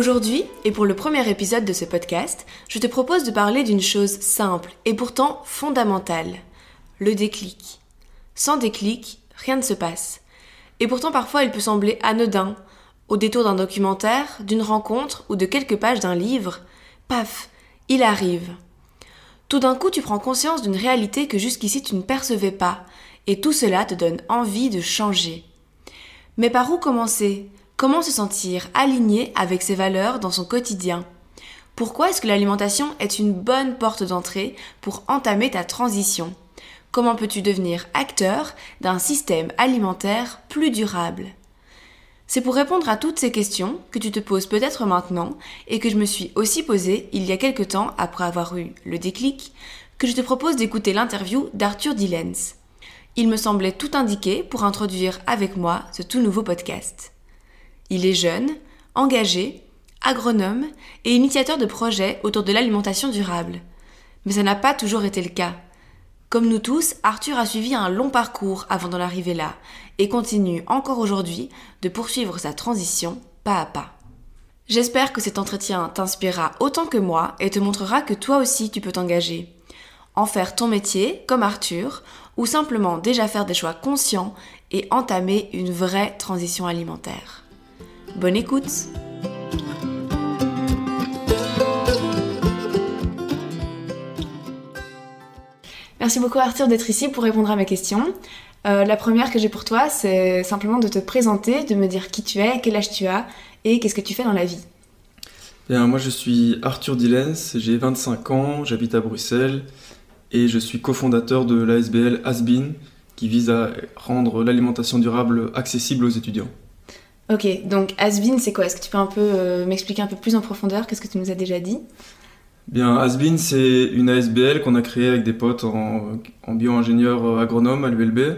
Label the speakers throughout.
Speaker 1: Aujourd'hui, et pour le premier épisode de ce podcast, je te propose de parler d'une chose simple et pourtant fondamentale, le déclic. Sans déclic, rien ne se passe. Et pourtant parfois il peut sembler anodin, au détour d'un documentaire, d'une rencontre ou de quelques pages d'un livre, paf, il arrive. Tout d'un coup tu prends conscience d'une réalité que jusqu'ici tu ne percevais pas, et tout cela te donne envie de changer. Mais par où commencer? Comment se sentir aligné avec ses valeurs dans son quotidien Pourquoi est-ce que l'alimentation est une bonne porte d'entrée pour entamer ta transition Comment peux-tu devenir acteur d'un système alimentaire plus durable C'est pour répondre à toutes ces questions que tu te poses peut-être maintenant et que je me suis aussi posée il y a quelque temps après avoir eu le déclic que je te propose d'écouter l'interview d'Arthur Dillens. Il me semblait tout indiqué pour introduire avec moi ce tout nouveau podcast. Il est jeune, engagé, agronome et initiateur de projets autour de l'alimentation durable. Mais ça n'a pas toujours été le cas. Comme nous tous, Arthur a suivi un long parcours avant d'en arriver là et continue encore aujourd'hui de poursuivre sa transition pas à pas. J'espère que cet entretien t'inspirera autant que moi et te montrera que toi aussi tu peux t'engager. En faire ton métier, comme Arthur, ou simplement déjà faire des choix conscients et entamer une vraie transition alimentaire. Bonne écoute Merci beaucoup Arthur d'être ici pour répondre à mes questions. Euh, la première que j'ai pour toi, c'est simplement de te présenter, de me dire qui tu es, quel âge tu as et qu'est-ce que tu fais dans la vie.
Speaker 2: Bien, moi je suis Arthur Dillens, j'ai 25 ans, j'habite à Bruxelles et je suis cofondateur de l'ASBL Asbin qui vise à rendre l'alimentation durable accessible aux étudiants.
Speaker 1: Ok, donc Asbin, c'est quoi? Est-ce que tu peux un peu euh, m'expliquer un peu plus en profondeur? Qu'est-ce que tu nous as déjà dit?
Speaker 2: Bien, Asbin, c'est une ASBL qu'on a créée avec des potes en, bio-ingénieur euh, agronome à l'ULB.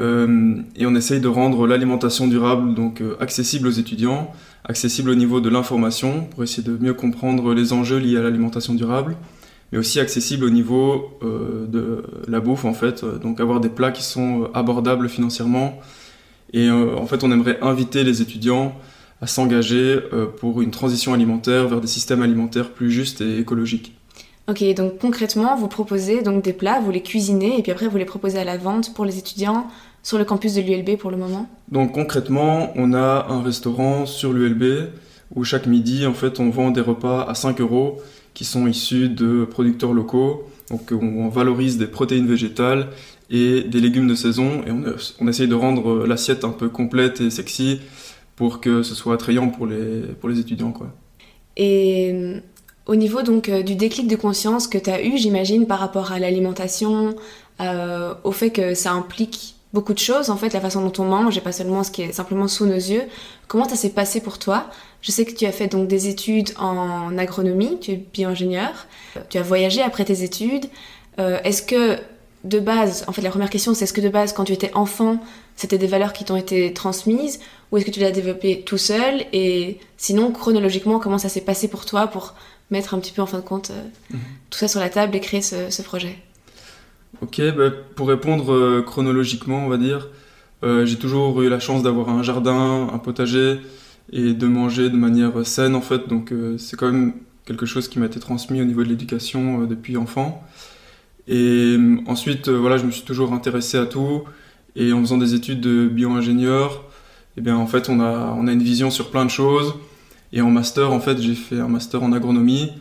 Speaker 2: Euh, et on essaye de rendre l'alimentation durable donc accessible aux étudiants, accessible au niveau de l'information pour essayer de mieux comprendre les enjeux liés à l'alimentation durable, mais aussi accessible au niveau de la bouffe en fait, donc avoir des plats qui sont abordables financièrement, et euh, en fait, on aimerait inviter les étudiants à s'engager euh, pour une transition alimentaire vers des systèmes alimentaires plus justes et écologiques.
Speaker 1: Ok, donc concrètement, vous proposez donc des plats, vous les cuisinez et puis après vous les proposez à la vente pour les étudiants sur le campus de l'ULB pour le moment?
Speaker 2: Donc concrètement, on a un restaurant sur l'ULB où chaque midi, en fait, on vend des repas à 5 euros qui sont issus de producteurs locaux. Donc on valorise des protéines végétales et des légumes de saison. Et on, on essaye de rendre l'assiette un peu complète et sexy pour que ce soit attrayant pour les, pour les étudiants. Quoi.
Speaker 1: Et euh, au niveau donc euh, du déclic de conscience que tu as eu, j'imagine, par rapport à l'alimentation, euh, au fait que ça implique beaucoup de choses, en fait, la façon dont on mange et pas seulement ce qui est simplement sous nos yeux. Comment ça s'est passé pour toi? Je sais que tu as fait donc des études en agronomie, tu es bio-ingénieur, tu as voyagé après tes études. Est-ce que de base, en fait, la première question, c'est est-ce que de base, quand tu étais enfant, c'était des valeurs qui t'ont été transmises, ou est-ce que tu l'as développé tout seul? Et sinon, chronologiquement, comment ça s'est passé pour toi pour mettre un petit peu en fin de compte euh, mhm. tout ça sur la table et créer ce, projet?
Speaker 2: Ok, bah, pour répondre euh, chronologiquement, on va dire, euh, j'ai toujours eu la chance d'avoir un jardin, un potager, et de manger de manière saine en fait. Donc c'est quand même quelque chose qui m'a été transmis au niveau de l'éducation depuis enfant. Et ensuite, voilà, je me suis toujours intéressé à tout. Et en faisant des études de bio-ingénieur, eh bien, en fait, on a, on a une vision sur plein de choses. Et en master, en fait, j'ai fait un master en agronomie.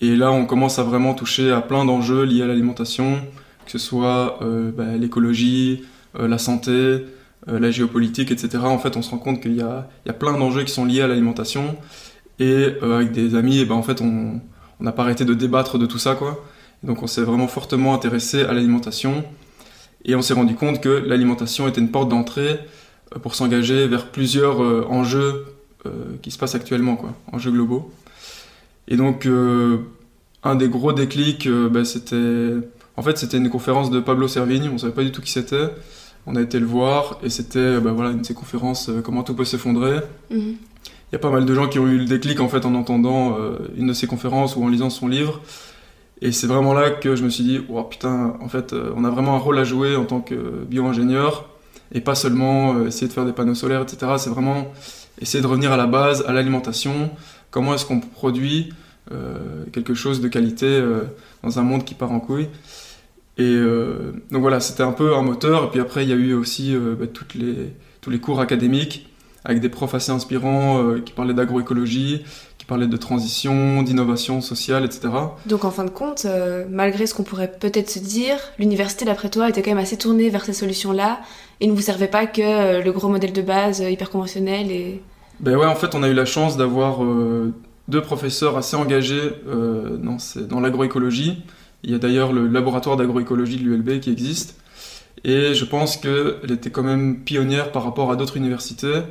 Speaker 2: Et là, on commence à vraiment toucher à plein d'enjeux liés à l'alimentation, que ce soit euh, bah, l'écologie, euh, la santé, euh, la géopolitique, etc. En fait, on se rend compte qu'il y, y a, plein d'enjeux qui sont liés à l'alimentation. Et avec des amis, eh ben, en fait, on n'a pas arrêté de débattre de tout ça, quoi. Donc, on s'est vraiment fortement intéressé à l'alimentation. Et on s'est rendu compte que l'alimentation était une porte d'entrée pour s'engager vers plusieurs enjeux euh, qui se passe actuellement, quoi, en jeux globaux. Et donc, euh, un des gros déclics, euh, bah, c'était. En fait, c'était une conférence de Pablo Servigne, on savait pas du tout qui c'était. On a été le voir et c'était bah, voilà, une de ces conférences Comment tout peut s'effondrer. Mhm. Il y a pas mal de gens qui ont eu le déclic en fait en entendant une de ses conférences ou en lisant son livre. Et c'est vraiment là que je me suis dit, oh putain, en fait, on a vraiment un rôle à jouer en tant que bio-ingénieur et pas seulement essayer de faire des panneaux solaires, etc. C'est vraiment essayer de revenir à la base, à l'alimentation, comment est-ce qu'on produit euh, quelque chose de qualité euh, dans un monde qui part en couille. Et euh, donc voilà, c'était un peu un moteur. Et puis après, il y a eu aussi bah, les, tous les cours académiques avec des profs assez inspirants qui parlaient d'agroécologie, qui parlaient de transition, d'innovation sociale, etc.
Speaker 1: Donc en fin de compte, malgré ce qu'on pourrait peut-être se dire, l'université, d'après toi, était quand même assez tournée vers ces solutions-là et ne vous servait pas que le gros modèle de base hyper conventionnel et...
Speaker 2: Ben ouais, en fait, on a eu la chance d'avoir euh, deux professeurs assez engagés euh, dans, dans l'agroécologie. Il y a d'ailleurs le laboratoire d'agroécologie de l'ULB qui existe. Et je pense qu'elle était quand même pionnière par rapport à d'autres universités.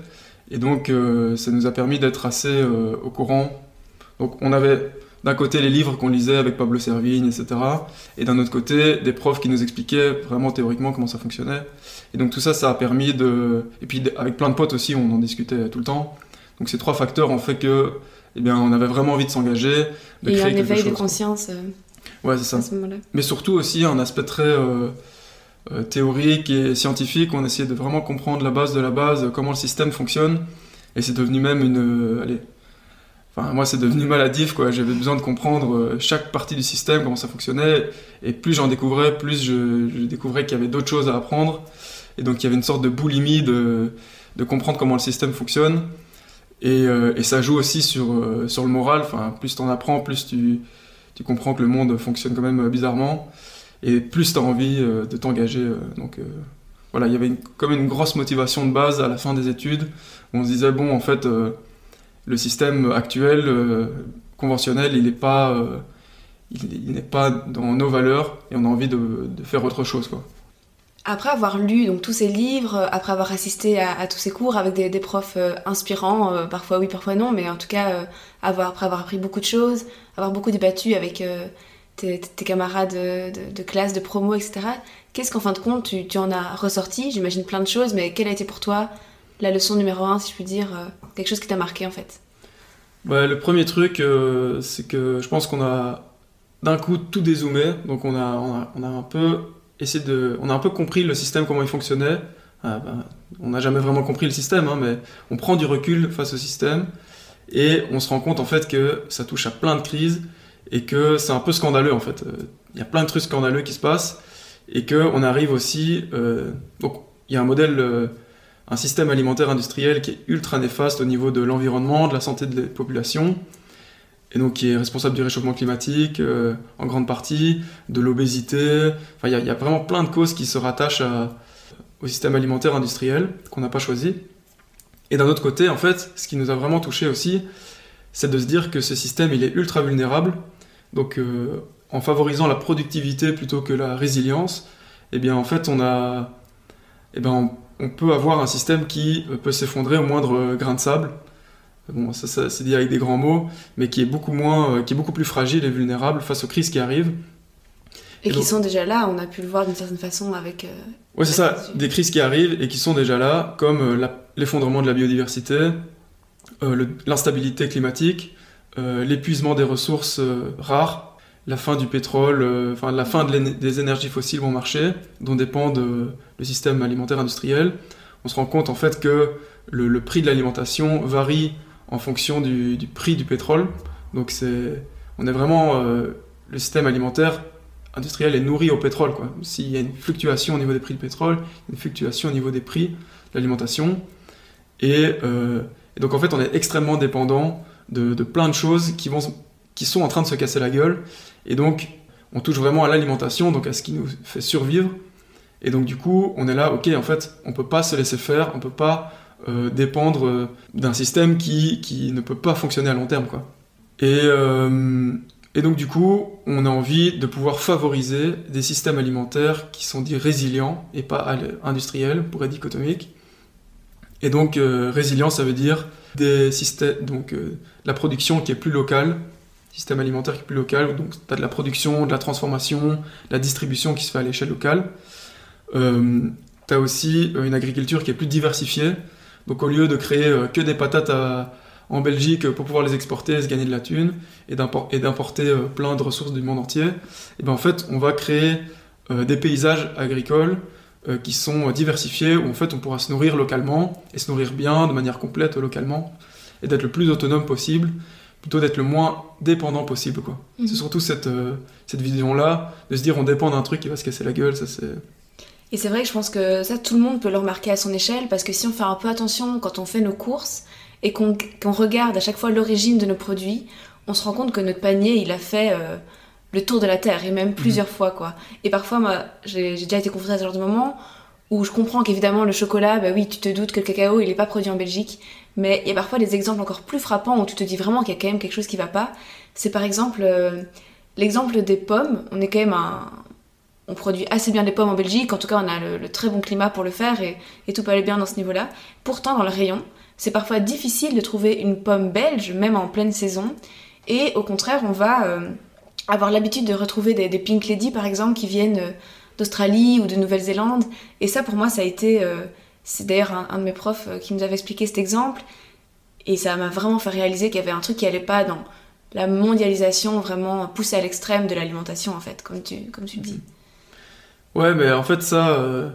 Speaker 2: Et donc, euh, ça nous a permis d'être assez au courant. Donc, on avait d'un côté les livres qu'on lisait avec Pablo Servigne, etc. Et d'un autre côté, des profs qui nous expliquaient vraiment théoriquement comment ça fonctionnait. Et donc tout ça, ça a permis de... Et puis avec plein de potes aussi, on en discutait tout le temps. Donc ces trois facteurs ont fait que, eh bien, on avait vraiment envie de s'engager,
Speaker 1: de créer un éveil de conscience. Euh,
Speaker 2: ouais, c'est ça. Mais surtout aussi un aspect très euh, euh, théorique et scientifique. On essayait de vraiment comprendre la base de la base, comment le système fonctionne. Et c'est devenu même une... allez, Enfin, moi, c'est devenu maladif, quoi. J'avais besoin de comprendre chaque partie du système, comment ça fonctionnait. Et plus j'en découvrais, plus je, découvrais qu'il y avait d'autres choses à apprendre. Et donc il y avait une sorte de boulimie de, comprendre comment le système fonctionne. Et, euh, ça joue aussi sur, euh, sur le moral. Enfin, plus tu en apprends, plus tu, tu, comprends que le monde fonctionne quand même euh, bizarrement. Et plus tu as envie de t'engager. donc voilà, il y avait une, comme une grosse motivation de base à la fin des études. On se disait, bon, en fait, le système actuel, conventionnel, il n'est pas, il, pas dans nos valeurs et on a envie de, faire autre chose. Quoi.
Speaker 1: Après avoir lu donc tous ces livres, après avoir assisté à, tous ces cours avec des, profs euh, inspirants, euh, parfois oui, parfois non, mais en tout cas euh, avoir, après avoir appris beaucoup de choses, avoir beaucoup débattu avec tes, camarades de, classe, de promo, etc. Qu'est-ce qu'en fin de compte tu, en as ressorti? J'imagine plein de choses, mais quelle a été pour toi la leçon numéro un, si je puis dire, quelque chose qui t'a marqué en fait?
Speaker 2: Bah, Le premier truc, c'est que je pense qu'on a d'un coup tout dézoomé, donc on a, on a, un peu de. On a un peu compris le système, comment il fonctionnait. Ah, ben, on n'a jamais vraiment compris le système, hein, mais on prend du recul face au système et on se rend compte en fait que ça touche à plein de crises et que c'est un peu scandaleux en fait. Il y a plein de trucs scandaleux qui se passent et qu'on arrive aussi. Euh, donc il y a un modèle, euh, un système alimentaire industriel qui est ultra néfaste au niveau de l'environnement, de la santé des populations et donc qui est responsable du réchauffement climatique euh, en grande partie, de l'obésité. Enfin, il y, a vraiment plein de causes qui se rattachent au système alimentaire industriel qu'on n'a pas choisi. Et d'un autre côté, en fait, ce qui nous a vraiment touché aussi, c'est de se dire que ce système, il est ultra vulnérable. Donc, euh, en favorisant la productivité plutôt que la résilience, eh bien, en fait, on a, eh bien, on peut avoir un système qui peut s'effondrer au moindre grain de sable bon, ça, c'est dit avec des grands mots, mais qui est beaucoup moins, euh, qui est beaucoup plus fragile et vulnérable face aux crises qui arrivent.
Speaker 1: Et, qui sont déjà là, on a pu le voir d'une certaine façon avec. Euh,
Speaker 2: oui, c'est ça, des crises qui arrivent et qui sont déjà là, comme euh, l'effondrement de la biodiversité, l'instabilité climatique, l'épuisement des ressources rares, la fin du pétrole, enfin la fin des énergies fossiles bon marché, dont dépend le système alimentaire industriel. On se rend compte en fait que le, prix de l'alimentation varie en fonction du, prix du pétrole. Donc c'est, on est vraiment le système alimentaire industriel est nourri au pétrole. S'il y a une fluctuation au niveau des prix du pétrole, une fluctuation au niveau des prix de l'alimentation. Et, donc en fait, on est extrêmement dépendant de, plein de choses qui, vont, qui sont en train de se casser la gueule. Et donc, on touche vraiment à l'alimentation, donc à ce qui nous fait survivre. Et donc du coup, on est là, ok, en fait, on peut pas se laisser faire, on peut pas euh, dépendre euh, d'un système qui, qui, ne peut pas fonctionner à long terme, quoi. Et, euh, et donc du coup, on a envie de pouvoir favoriser des systèmes alimentaires qui sont dits résilients et pas industriels, pour être dichotomique. Et donc résilient, ça veut dire des systèmes, donc la production qui est plus locale, système alimentaire qui est plus local, donc tu as de la production, de la transformation, de la distribution qui se fait à l'échelle locale. Euh, tu as aussi euh, une agriculture qui est plus diversifiée, donc au lieu de créer euh, que des patates en Belgique pour pouvoir les exporter et se gagner de la thune, et d'importer euh, plein de ressources du monde entier, et ben en fait on va créer des paysages agricoles qui sont diversifiés, où en fait on pourra se nourrir localement, et se nourrir bien, de manière complète localement, et d'être le plus autonome possible, plutôt d'être le moins dépendant possible. quoi. Mhm. C'est surtout cette, euh, cette vision-là, de se dire on dépend d'un truc qui va se casser la gueule, ça c'est...
Speaker 1: Et c'est vrai que je pense que ça, tout le monde peut le remarquer à son échelle, parce que si on fait un peu attention quand on fait nos courses, et qu'on regarde à chaque fois l'origine de nos produits, on se rend compte que notre panier, il a fait euh, le tour de la Terre, et même plusieurs mhm. fois, quoi. Et parfois, moi, j'ai déjà été confrontée à ce genre de moment où je comprends qu'évidemment, le chocolat, bah oui, tu te doutes que le cacao, il n'est pas produit en Belgique, mais il y a parfois des exemples encore plus frappants où tu te dis vraiment qu'il y a quand même quelque chose qui va pas. C'est par exemple euh, l'exemple des pommes. On est quand même un... On produit assez bien des pommes en Belgique, en tout cas on a le, très bon climat pour le faire et, tout peut aller bien dans ce niveau-là. Pourtant dans le rayon, c'est parfois difficile de trouver une pomme belge, même en pleine saison. Et au contraire, on va euh, avoir l'habitude de retrouver des, Pink Lady par exemple qui viennent euh, d'Australie ou de Nouvelle-Zélande. Et ça pour moi ça a été c'est d'ailleurs un, de mes profs euh, qui nous avait expliqué cet exemple. Et ça m'a vraiment fait réaliser qu'il y avait un truc qui allait pas dans la mondialisation vraiment poussée à l'extrême de l'alimentation, en fait, comme tu, comme tu le dis.
Speaker 2: Ouais, mais en fait, ça, euh,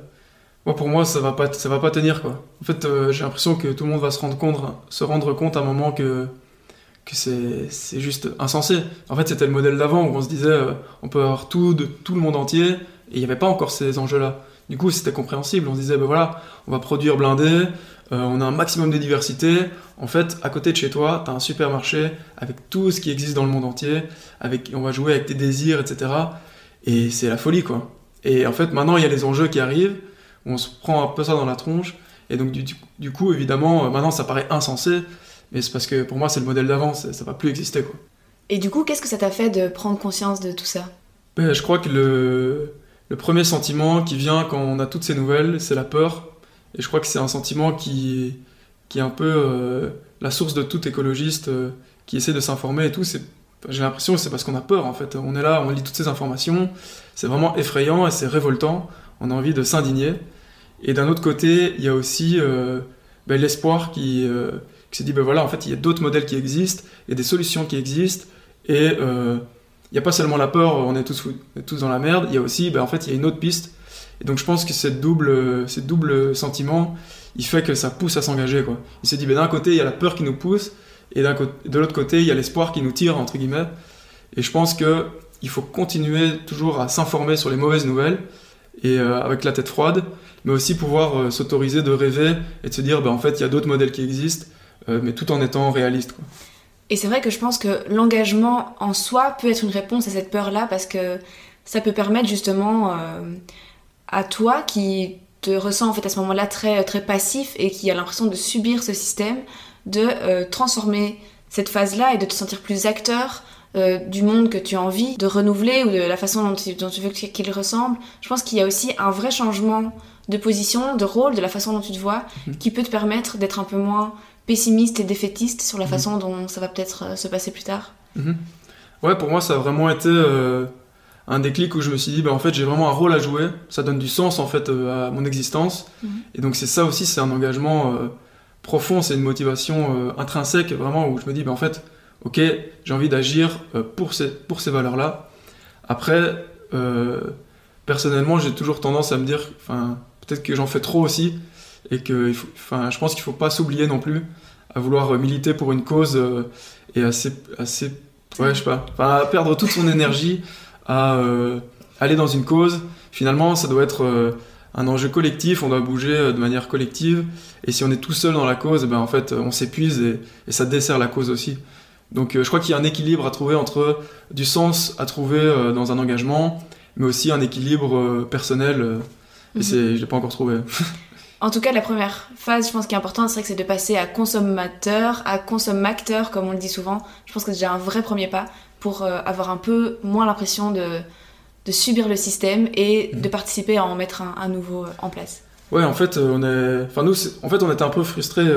Speaker 2: moi, pour moi, ça va pas, ça va pas tenir, quoi. En fait, euh, j'ai l'impression que tout le monde va se rendre compte, se rendre compte à un moment que, que c'est juste insensé. En fait, c'était le modèle d'avant où on se disait, on peut avoir tout de tout le monde entier, et il n'y avait pas encore ces enjeux-là. Du coup, c'était compréhensible. On se disait, ben voilà, on va produire blindé, euh, on a un maximum de diversité. En fait, à côté de chez toi, tu as un supermarché avec tout ce qui existe dans le monde entier, avec, on va jouer avec tes désirs, etc. Et c'est la folie, quoi. Et en fait, maintenant, il y a les enjeux qui arrivent, on se prend un peu ça dans la tronche. Et donc, du, coup, évidemment, euh, maintenant, ça paraît insensé, mais c'est parce que pour moi, c'est le modèle d'avant, ça va plus exister, quoi.
Speaker 1: Et du coup, qu'est-ce que ça t'a fait de prendre conscience de tout ça?
Speaker 2: Ben, Je crois que le le premier sentiment qui vient quand on a toutes ces nouvelles, c'est la peur. Et je crois que c'est un sentiment qui, qui est un peu euh, la source de tout écologiste euh, qui essaie de s'informer et tout. J'ai l'impression que c'est parce qu'on a peur en fait. On est là, on lit toutes ces informations. C'est vraiment effrayant et c'est révoltant. On a envie de s'indigner. Et d'un autre côté, il y a aussi euh, ben, l'espoir qui, qui, se dit ben voilà, en fait, il y a d'autres modèles qui existent, il y a des solutions qui existent. Et il n'y a pas seulement la peur, on est tous, tous dans la merde, il y a aussi, ben, en fait, il y a une autre piste. Et donc je pense que cette double, cette double sentiment, il fait que ça pousse à s'engager. Quoi. Il se dit, ben, d'un côté, il y a la peur qui nous pousse, et de l'autre côté, il y a l'espoir qui nous tire, entre guillemets. Et je pense qu'il faut continuer toujours à s'informer sur les mauvaises nouvelles, et euh, avec la tête froide, mais aussi pouvoir euh, s'autoriser de rêver et de se dire, ben, en fait, il y a d'autres modèles qui existent, euh, mais tout en étant réaliste. Quoi.
Speaker 1: Et c'est vrai que je pense que l'engagement en soi peut être une réponse à cette peur-là parce que ça peut permettre justement euh, à toi qui te ressens en fait à ce moment-là très, très passif et qui a l'impression de subir ce système, de euh, transformer cette phase-là et de te sentir plus acteur euh, du monde que tu as envie de renouveler ou de la façon dont tu, dont tu veux qu'il ressemble. Je pense qu'il y a aussi un vrai changement de position, de rôle, de la façon dont tu te vois, mmh. qui peut te permettre d'être un peu moins pessimiste et défaitiste sur la mhm. façon dont ça va peut-être euh, se passer plus tard
Speaker 2: mhm. Ouais, pour moi, ça a vraiment été euh, un déclic où je me suis dit, bah, en fait, j'ai vraiment un rôle à jouer. Ça donne du sens, en fait, euh, à mon existence. Mhm. Et donc, c'est ça aussi, c'est un engagement profond, c'est une motivation intrinsèque, vraiment, où je me dis, bah, en fait, ok, j'ai envie d'agir pour ces, pour ces valeurs-là. Après, personnellement, j'ai toujours tendance à me dire, enfin, peut-être que j'en fais trop aussi, et que enfin, je pense qu'il faut pas s'oublier non plus à vouloir militer pour une cause et assez, assez ouais, je sais pas, enfin, à perdre toute son énergie à aller dans une cause. Finalement, ça doit être un enjeu collectif, on doit bouger de manière collective. Et si on est tout seul dans la cause, ben en fait, on s'épuise et, et, ça dessert la cause aussi. Donc, je crois qu'il y a un équilibre à trouver entre du sens à trouver dans un engagement mais aussi un équilibre euh, personnel. Euh, et c'est, je l'ai pas encore trouvé.
Speaker 1: En tout cas, la première phase, je pense, qui est importante, c'est que c'est de passer à consommateur, à consommateur, comme on le dit souvent. Je pense que c'est déjà un vrai premier pas pour euh, avoir un peu moins l'impression de, de, subir le système et mhm. de participer à en mettre un, nouveau en place.
Speaker 2: Ouais, en fait, on est, enfin nous, en fait, on était un peu frustrés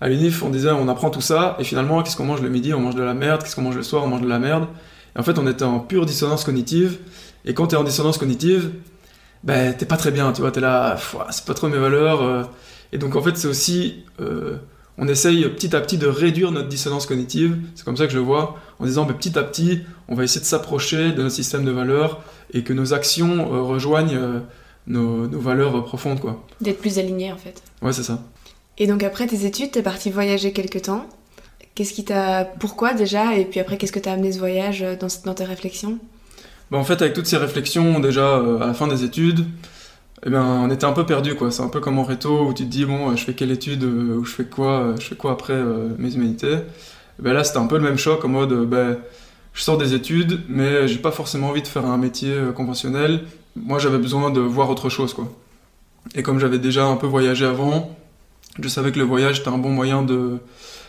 Speaker 2: à l'UNIF. On disait, on apprend tout ça, et finalement, qu'est-ce qu'on mange le midi? On mange de la merde. Qu'est-ce qu'on mange le soir? On mange de la merde. Et en fait, on était en pure dissonance cognitive. Et quand t'es en dissonance cognitive, ben t'es pas très bien, tu vois, t'es là, c'est pas trop mes valeurs. Euh. et donc en fait, c'est aussi, euh, on essaye petit à petit de réduire notre dissonance cognitive. C'est comme ça que je le vois, en disant, ben, petit à petit, on va essayer de s'approcher de notre système de valeurs et que nos actions euh, rejoignent nos, nos, valeurs profondes, quoi.
Speaker 1: D'être plus aligné, en fait.
Speaker 2: Ouais, c'est ça.
Speaker 1: Et donc après tes études, t'es parti voyager quelques temps. Qu'est-ce qui t'a, pourquoi déjà, et puis après, qu'est-ce que t'as amené ce voyage dans, dans tes réflexions?
Speaker 2: Bah, en fait, avec toutes ces réflexions, déjà euh, à la fin des études, eh bien, on était un peu perdu quoi. C'est un peu comme en réto où tu te dis bon, je fais quelle étude euh, ou je fais quoi, euh, je fais quoi après mes humanités. ben là, c'était un peu le même choc en mode ben, je sors des études, mais j'ai pas forcément envie de faire un métier conventionnel. Moi, j'avais besoin de voir autre chose quoi. Et comme j'avais déjà un peu voyagé avant, je savais que le voyage était un bon moyen de,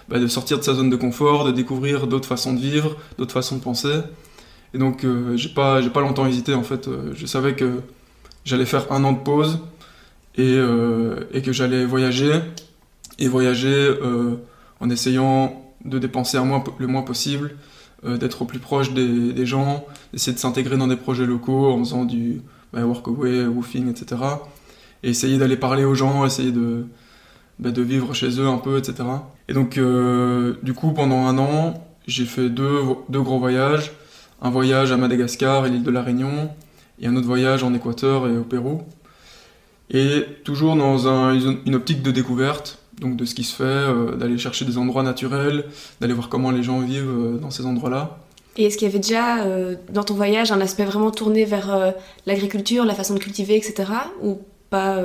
Speaker 2: ben, de sortir de sa zone de confort, de découvrir d'autres façons de vivre, d'autres façons de penser. Et donc, euh, j'ai pas, pas longtemps hésité en fait. Euh, je savais que j'allais faire un an de pause et, euh, et que j'allais voyager. Et voyager en essayant de dépenser le moins possible, d'être au plus proche des, des gens, d'essayer de s'intégrer dans des projets locaux en faisant du bah, workaway, woofing, etc. Et essayer d'aller parler aux gens, essayer de, bah, de vivre chez eux un peu, etc. Et donc, du coup, pendant un an, j'ai fait deux, deux gros voyages un voyage à Madagascar et l'île de la Réunion, et un autre voyage en Équateur et au Pérou. Et toujours dans une optique de découverte, donc de ce qui se fait, euh, d'aller chercher des endroits naturels, d'aller voir comment les gens vivent euh, dans ces endroits-là.
Speaker 1: Et est-ce qu'il y avait déjà euh, dans ton voyage un aspect vraiment tourné vers l'agriculture, la façon de cultiver, etc. Ou pas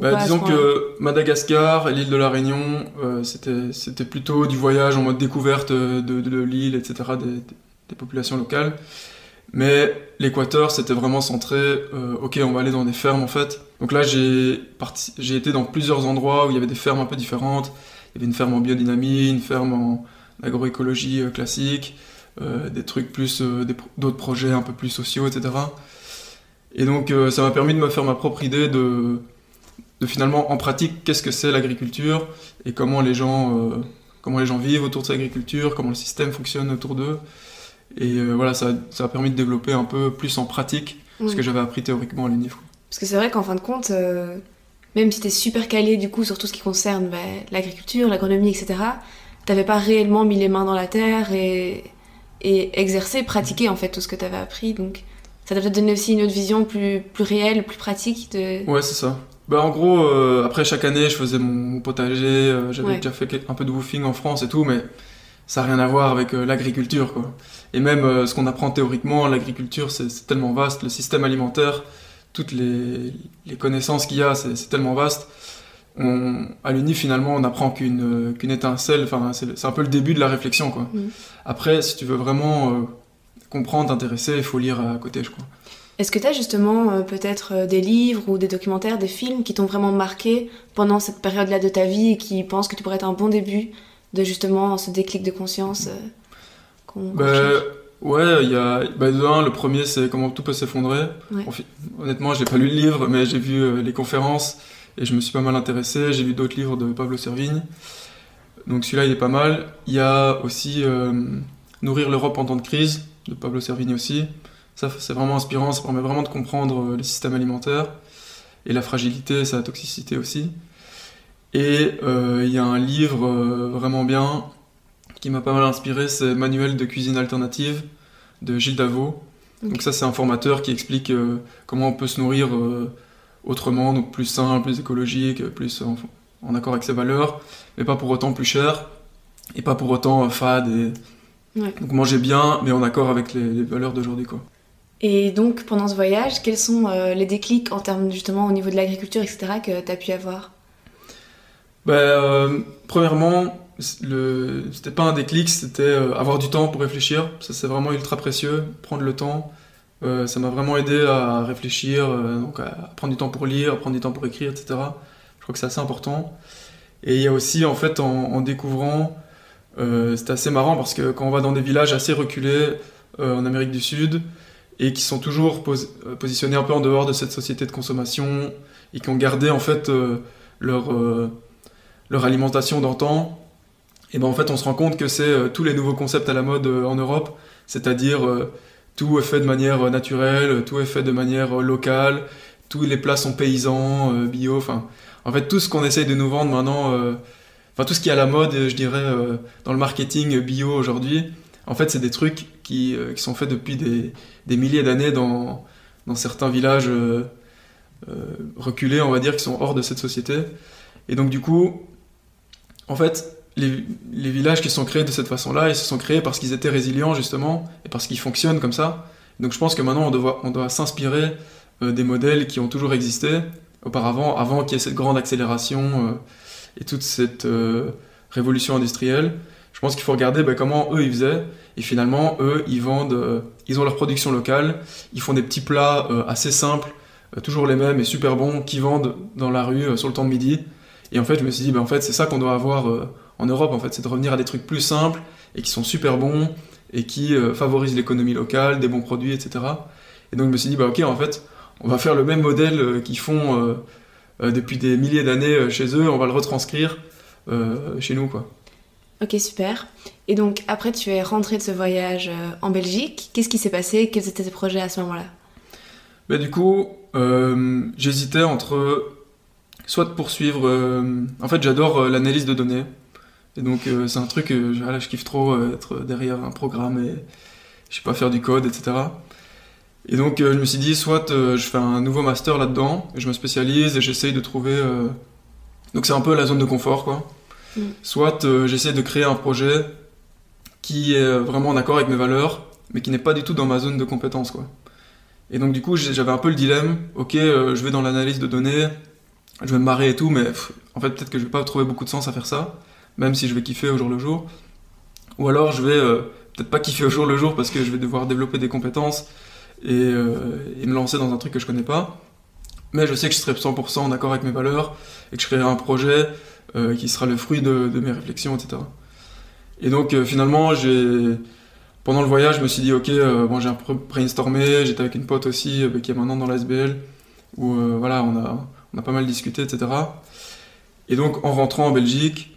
Speaker 2: bah, disons que Madagascar et l'île de la Réunion, c'était plutôt du voyage en mode découverte de, de l'île, etc., des, des populations locales. Mais l'Équateur, c'était vraiment centré, euh, ok, on va aller dans des fermes en fait. Donc là, j'ai été dans plusieurs endroits où il y avait des fermes un peu différentes. Il y avait une ferme en biodynamie, une ferme en agroécologie euh, classique, euh, des trucs plus, d'autres projets un peu plus sociaux, etc. Et donc ça m'a permis de me faire ma propre idée de, de finalement en pratique qu'est-ce que c'est l'agriculture et comment les gens comment les gens vivent autour de cette agriculture, comment le système fonctionne autour d'eux. Et euh, voilà, ça, ça, a permis de développer un peu plus en pratique ce que j'avais appris théoriquement à l'UNIF.
Speaker 1: Parce que c'est vrai qu'en fin de compte, euh, même si tu es super calé du coup sur tout ce qui concerne bah, l'agriculture, l'agronomie, etc., t'avais pas réellement mis les mains dans la terre et, et exercé, pratiqué en fait tout ce que tu avais appris. Donc ça t'a peut-être donné aussi une autre vision plus, plus réelle, plus pratique de...
Speaker 2: Ouais, c'est ça. Bah, en gros, euh, après chaque année, je faisais mon potager, j'avais déjà fait un peu de woofing en France et tout, mais ça n'a rien à voir avec l'agriculture, quoi. Et même euh, ce qu'on apprend théoriquement, l'agriculture, c'est tellement vaste, le système alimentaire, toutes les, connaissances qu'il y a, c'est tellement vaste. On, à l'UNI, finalement, on n'apprend qu'une qu'une étincelle, enfin, c'est un peu le début de la réflexion. Quoi. Après, si tu veux vraiment euh, comprendre, t'intéresser, il faut lire à côté, je crois.
Speaker 1: Est-ce que tu as justement euh, peut-être des livres ou des documentaires, des films qui t'ont vraiment marqué pendant cette période-là de ta vie et qui pensent que tu pourrais être un bon début de justement ce déclic de conscience
Speaker 2: bah, Ouais, il y a. Bah, le premier, c'est Comment tout peut s'effondrer. Honnêtement, j'ai pas lu le livre, mais j'ai vu euh, les conférences et je me suis pas mal intéressé. J'ai lu d'autres livres de Pablo Servigne. Donc celui-là, il est pas mal. Il y a aussi euh, Nourrir l'Europe en temps de crise, de Pablo Servigne aussi. Ça, c'est vraiment inspirant, ça permet vraiment de comprendre euh, le système alimentaire et la fragilité, sa toxicité aussi. Et il y a un livre vraiment bien qui m'a pas mal inspiré, c'est Manuel de cuisine alternative de Gilles Davot. Donc ça, c'est un formateur qui explique euh, comment on peut se nourrir euh, autrement, donc plus sain, plus écologique, plus en, en, accord avec ses valeurs, mais pas pour autant plus cher et pas pour autant fade. Et... Donc manger bien, mais en accord avec les, les valeurs d'aujourd'hui. quoi.
Speaker 1: Et donc, pendant ce voyage, quels sont euh, les déclics en termes justement au niveau de l'agriculture, etc., que tu as pu avoir?
Speaker 2: Ben, euh, Premièrement, le... c'était pas un déclic, c'était euh, avoir du temps pour réfléchir. Ça, c'est vraiment ultra précieux, prendre le temps. ça m'a vraiment aidé à réfléchir, donc à prendre du temps pour lire, prendre du temps pour écrire, etc. Je crois que c'est assez important. Et il y a aussi, en fait, en, en découvrant, c'était assez marrant parce que quand on va dans des villages assez reculés en Amérique du Sud, et qui sont toujours euh, positionnés un peu en dehors de cette société de consommation et qui ont gardé en fait euh, leur, euh, leur alimentation d'antan, et ben en fait on se rend compte que c'est tous les nouveaux concepts à la mode en Europe, c'est-à-dire tout est fait de manière naturelle, tout est fait de manière locale, tous les plats sont paysans, bio, enfin en fait tout ce qu'on essaye de nous vendre maintenant, enfin tout ce qui est à la mode, je dirais, dans le marketing bio aujourd'hui, en fait, c'est des trucs qui, euh, qui, sont faits depuis des, des milliers d'années dans, dans, certains villages euh, euh, reculés, on va dire, qui sont hors de cette société. Et donc, du coup, en fait, les, villages qui sont créés de cette façon-là, ils se sont créés parce qu'ils étaient résilients, justement, et parce qu'ils fonctionnent comme ça. Donc, je pense que maintenant, on doit, s'inspirer des modèles qui ont toujours existé auparavant, avant qu'il y ait cette grande accélération et toute cette révolution industrielle je pense qu'il faut regarder bah, comment eux ils faisaient. Et finalement, eux, ils vendent, euh, ils ont leur production locale, ils font des petits plats euh, assez simples, euh, toujours les mêmes et super bons, qui vendent dans la rue sur le temps de midi. Et en fait, je me suis dit, bah, en fait, c'est ça qu'on doit avoir en Europe, en fait, c'est de revenir à des trucs plus simples et qui sont super bons et qui favorisent l'économie locale, des bons produits, etc. Et donc, je me suis dit, bah, ok, en fait, on va faire le même modèle qu'ils font depuis des milliers d'années chez eux, on va le retranscrire chez nous, quoi.
Speaker 1: Ok, super. Et donc, après, tu es rentré de ce voyage euh, en Belgique. Qu'est-ce qui s'est passé? Quels étaient tes projets à ce moment-là?
Speaker 2: Bah, Du coup, euh, j'hésitais entre soit de poursuivre. Euh, en fait, j'adore l'analyse de données. Et donc, c'est un truc que je kiffe trop, être derrière un programme et je sais pas faire du code, etc. Et donc, je me suis dit, soit je fais un nouveau master là-dedans, et je me spécialise et j'essaye de trouver. Donc, c'est un peu la zone de confort, quoi. Mm. Soit euh, j'essaie de créer un projet qui est vraiment en accord avec mes valeurs, mais qui n'est pas du tout dans ma zone de compétence. Quoi. Et donc du coup, j'avais un peu le dilemme, ok, euh, je vais dans l'analyse de données, je vais me marrer et tout, mais en fait peut-être que je vais pas trouver beaucoup de sens à faire ça, même si je vais kiffer au jour le jour. Ou alors je vais euh, peut-être pas kiffer au jour le jour parce que je vais devoir développer des compétences et, et, me lancer dans un truc que je connais pas. Mais je sais que je serai 100% en accord avec mes valeurs et que je créerai un projet euh, qui sera le fruit de, mes réflexions, etc. Et donc euh, finalement, j'ai pendant le voyage, je me suis dit, ok, euh, bon, j'ai un peu brainstormé, j'étais avec une pote aussi, qui est maintenant dans l'ASBL, où voilà, on a, on a pas mal discuté, etc. Et donc en rentrant en Belgique,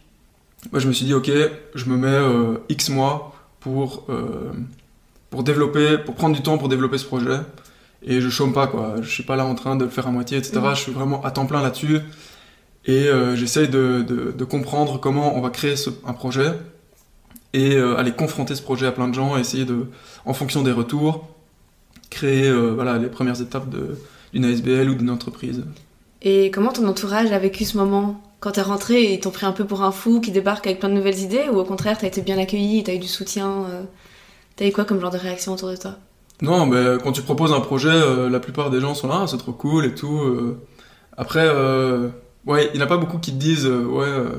Speaker 2: moi, je me suis dit, ok, je me mets X mois pour, pour développer, pour prendre du temps pour développer ce projet. Et je chôme pas, quoi. Je suis pas là en train de le faire à moitié, etc. Je suis vraiment à temps plein là-dessus. Et euh, j'essaye de, de, comprendre comment on va créer un projet et euh, aller confronter ce projet à plein de gens, essayer de, en fonction des retours, créer euh, voilà, les premières étapes d'une ASBL ou d'une entreprise.
Speaker 1: Et comment ton entourage a vécu ce moment quand t'es rentré ils t'ont pris un peu pour un fou qui débarque avec plein de nouvelles idées ou au contraire t'as été bien accueilli, t'as eu du soutien T'as eu quoi comme genre de réaction autour de toi?
Speaker 2: Non, mais quand tu proposes un projet, la plupart des gens sont là, c'est trop cool et tout. Après, Ouais, il n'y en a pas beaucoup qui te disent euh, ouais euh,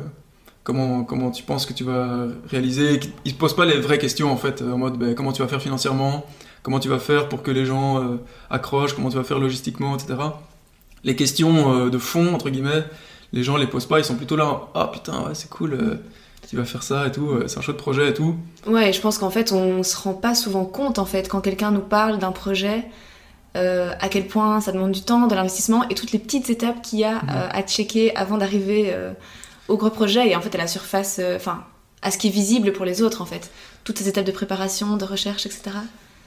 Speaker 2: comment comment tu penses que tu vas réaliser. Ils te posent pas les vraies questions en fait en mode ben, comment tu vas faire financièrement, comment tu vas faire pour que les gens euh, accrochent, comment tu vas faire logistiquement, etc. Les questions de fond entre guillemets, les gens les posent pas, ils sont plutôt là ah putain ouais c'est cool. tu vas faire ça et tout, c'est un chouette projet et tout.
Speaker 1: Ouais, je pense qu'en fait, on se rend pas souvent compte en fait quand quelqu'un nous parle d'un projet euh, à quel point ça demande du temps, de l'investissement et toutes les petites étapes qu'il y a mhm. euh, à checker avant d'arriver euh, au gros projet et en fait à la surface, enfin à ce qui est visible pour les autres en fait. Toutes ces étapes de préparation, de recherche, etc.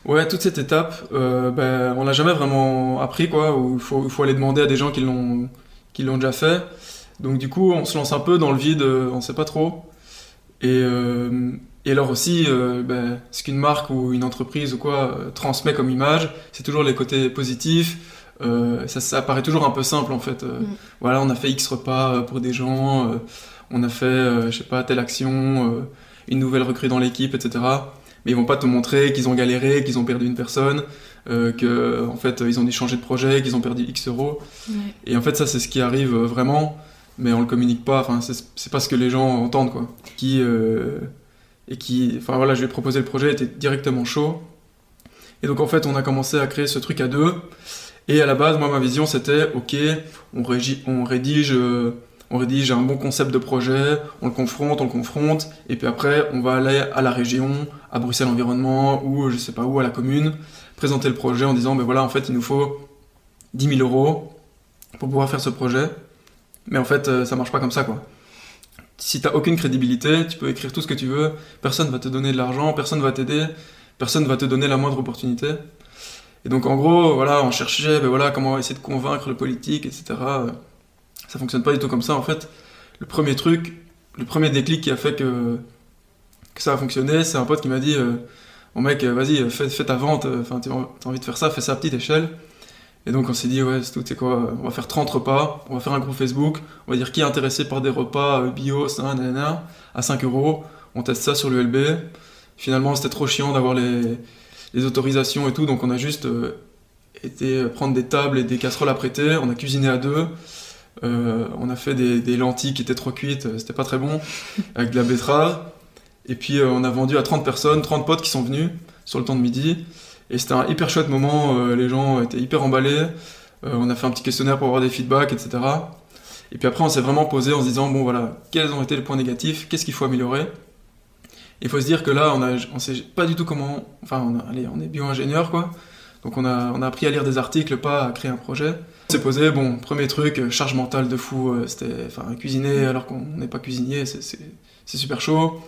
Speaker 2: Ouais, toute cette étape, ben, on l'a jamais vraiment appris quoi. il faut, faut, aller demander à des gens qui l'ont qui l'ont déjà fait. Donc du coup, on se lance un peu dans le vide, on sait pas trop. Et, et alors aussi, euh, ben, ce qu'une marque ou une entreprise ou quoi euh, transmet comme image, c'est toujours les côtés positifs, Euh, ça, ça paraît toujours un peu simple en fait. Euh,
Speaker 1: Mm.
Speaker 2: Voilà, on a fait X repas euh, pour des gens, euh, on a fait, euh, je sais pas, telle action, euh, une nouvelle recrue dans l'équipe, etc. Mais ils vont pas te montrer qu'ils ont galéré, qu'ils ont perdu une personne, euh, que en fait ils ont dû changer de projet, qu'ils ont perdu X euros.
Speaker 1: Ouais.
Speaker 2: Et en fait, ça, c'est ce qui arrive euh, vraiment, mais on le communique pas. Enfin, c'est c'est pas ce que les gens entendent, quoi. Qui euh, et qui, enfin voilà, je lui ai proposé le projet, il était directement chaud. Et donc en fait, on a commencé à créer ce truc à deux. Et à la base, moi, ma vision, c'était, ok, on, régi- on rédige, euh, on rédige un bon concept de projet, on le confronte, on le confronte, et puis après, on va aller à la région, à Bruxelles Environnement ou je sais pas où, à la commune, présenter le projet en disant, ben voilà, en fait, il nous faut 10 000 euros pour pouvoir faire ce projet. Mais en fait, euh, ça marche pas comme ça, quoi. Si t'as aucune crédibilité, tu peux écrire tout ce que tu veux, personne va te donner de l'argent, personne va t'aider, personne va te donner la moindre opportunité. Et donc, en gros, voilà, on cherchait, ben voilà, comment essayer de convaincre le politique, etc. Ça fonctionne pas du tout comme ça, en fait. Le premier truc, le premier déclic qui a fait que, que ça a fonctionné, c'est un pote qui m'a dit, euh, bon mec, euh, vas-y, fais, fais ta vente, euh, enfin, t'as envie de faire ça, fais ça à petite échelle. Et donc on s'est dit, ouais, c'est tout, c'est quoi, on va faire 30 repas, on va faire un groupe Facebook, on va dire qui est intéressé par des repas euh, bio, ça, nanana, à 5 euros, on teste ça sur l'ULB. Finalement, c'était trop chiant d'avoir les, les autorisations et tout, donc on a juste euh, été prendre des tables et des casseroles à prêter, on a cuisiné à deux, euh, on a fait des, des lentilles qui étaient trop cuites, euh, c'était pas très bon, avec de la betterave. Et puis euh, on a vendu à 30 personnes, 30 potes qui sont venus sur le temps de midi. Et c'était un hyper chouette moment, euh, les gens étaient hyper emballés. On a fait un petit questionnaire pour avoir des feedbacks, etc. Et puis après, on s'est vraiment posé en se disant, bon voilà, quels ont été les points négatifs, qu'est-ce qu'il faut améliorer? Il faut se dire que là, on a, on sait pas du tout comment, enfin, on, a, allez, on est bio-ingénieur, quoi. Donc on a, on a appris à lire des articles, pas à créer un projet. S'est posé, bon, premier truc, euh, charge mentale de fou, euh, c'était, enfin, cuisiner alors qu'on n'est pas cuisinier, c'est- super chaud.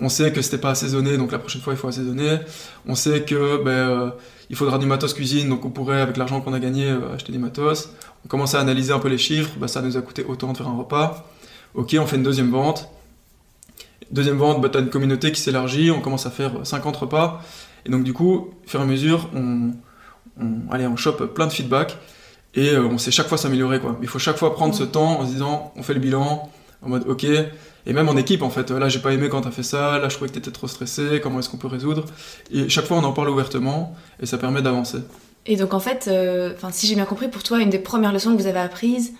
Speaker 2: On sait que c'était pas assaisonné, donc la prochaine fois il faut assaisonner. On sait que ben, euh, il faudra du matos cuisine, donc on pourrait avec l'argent qu'on a gagné euh, acheter des matos. On commence à analyser un peu les chiffres, bah, ça nous a coûté autant de faire un repas. Ok, on fait une deuxième vente. Deuxième vente, bah, tu as une communauté qui s'élargit, on commence à faire 50 repas. Et donc du coup, au fur et à mesure, on, on, allez, on chope plein de feedback et euh, on sait chaque fois s'améliorer. quoi. Il faut chaque fois prendre ce temps en se disant, on fait le bilan, en mode ok, et même en équipe en fait, là j'ai pas aimé quand t'as fait ça, là je trouvais que t'étais trop stressé, comment est-ce qu'on peut résoudre? Et chaque fois on en parle ouvertement et ça permet d'avancer.
Speaker 1: Et donc en fait, euh, enfin si j'ai bien compris, pour toi, une des premières leçons que vous avez apprises,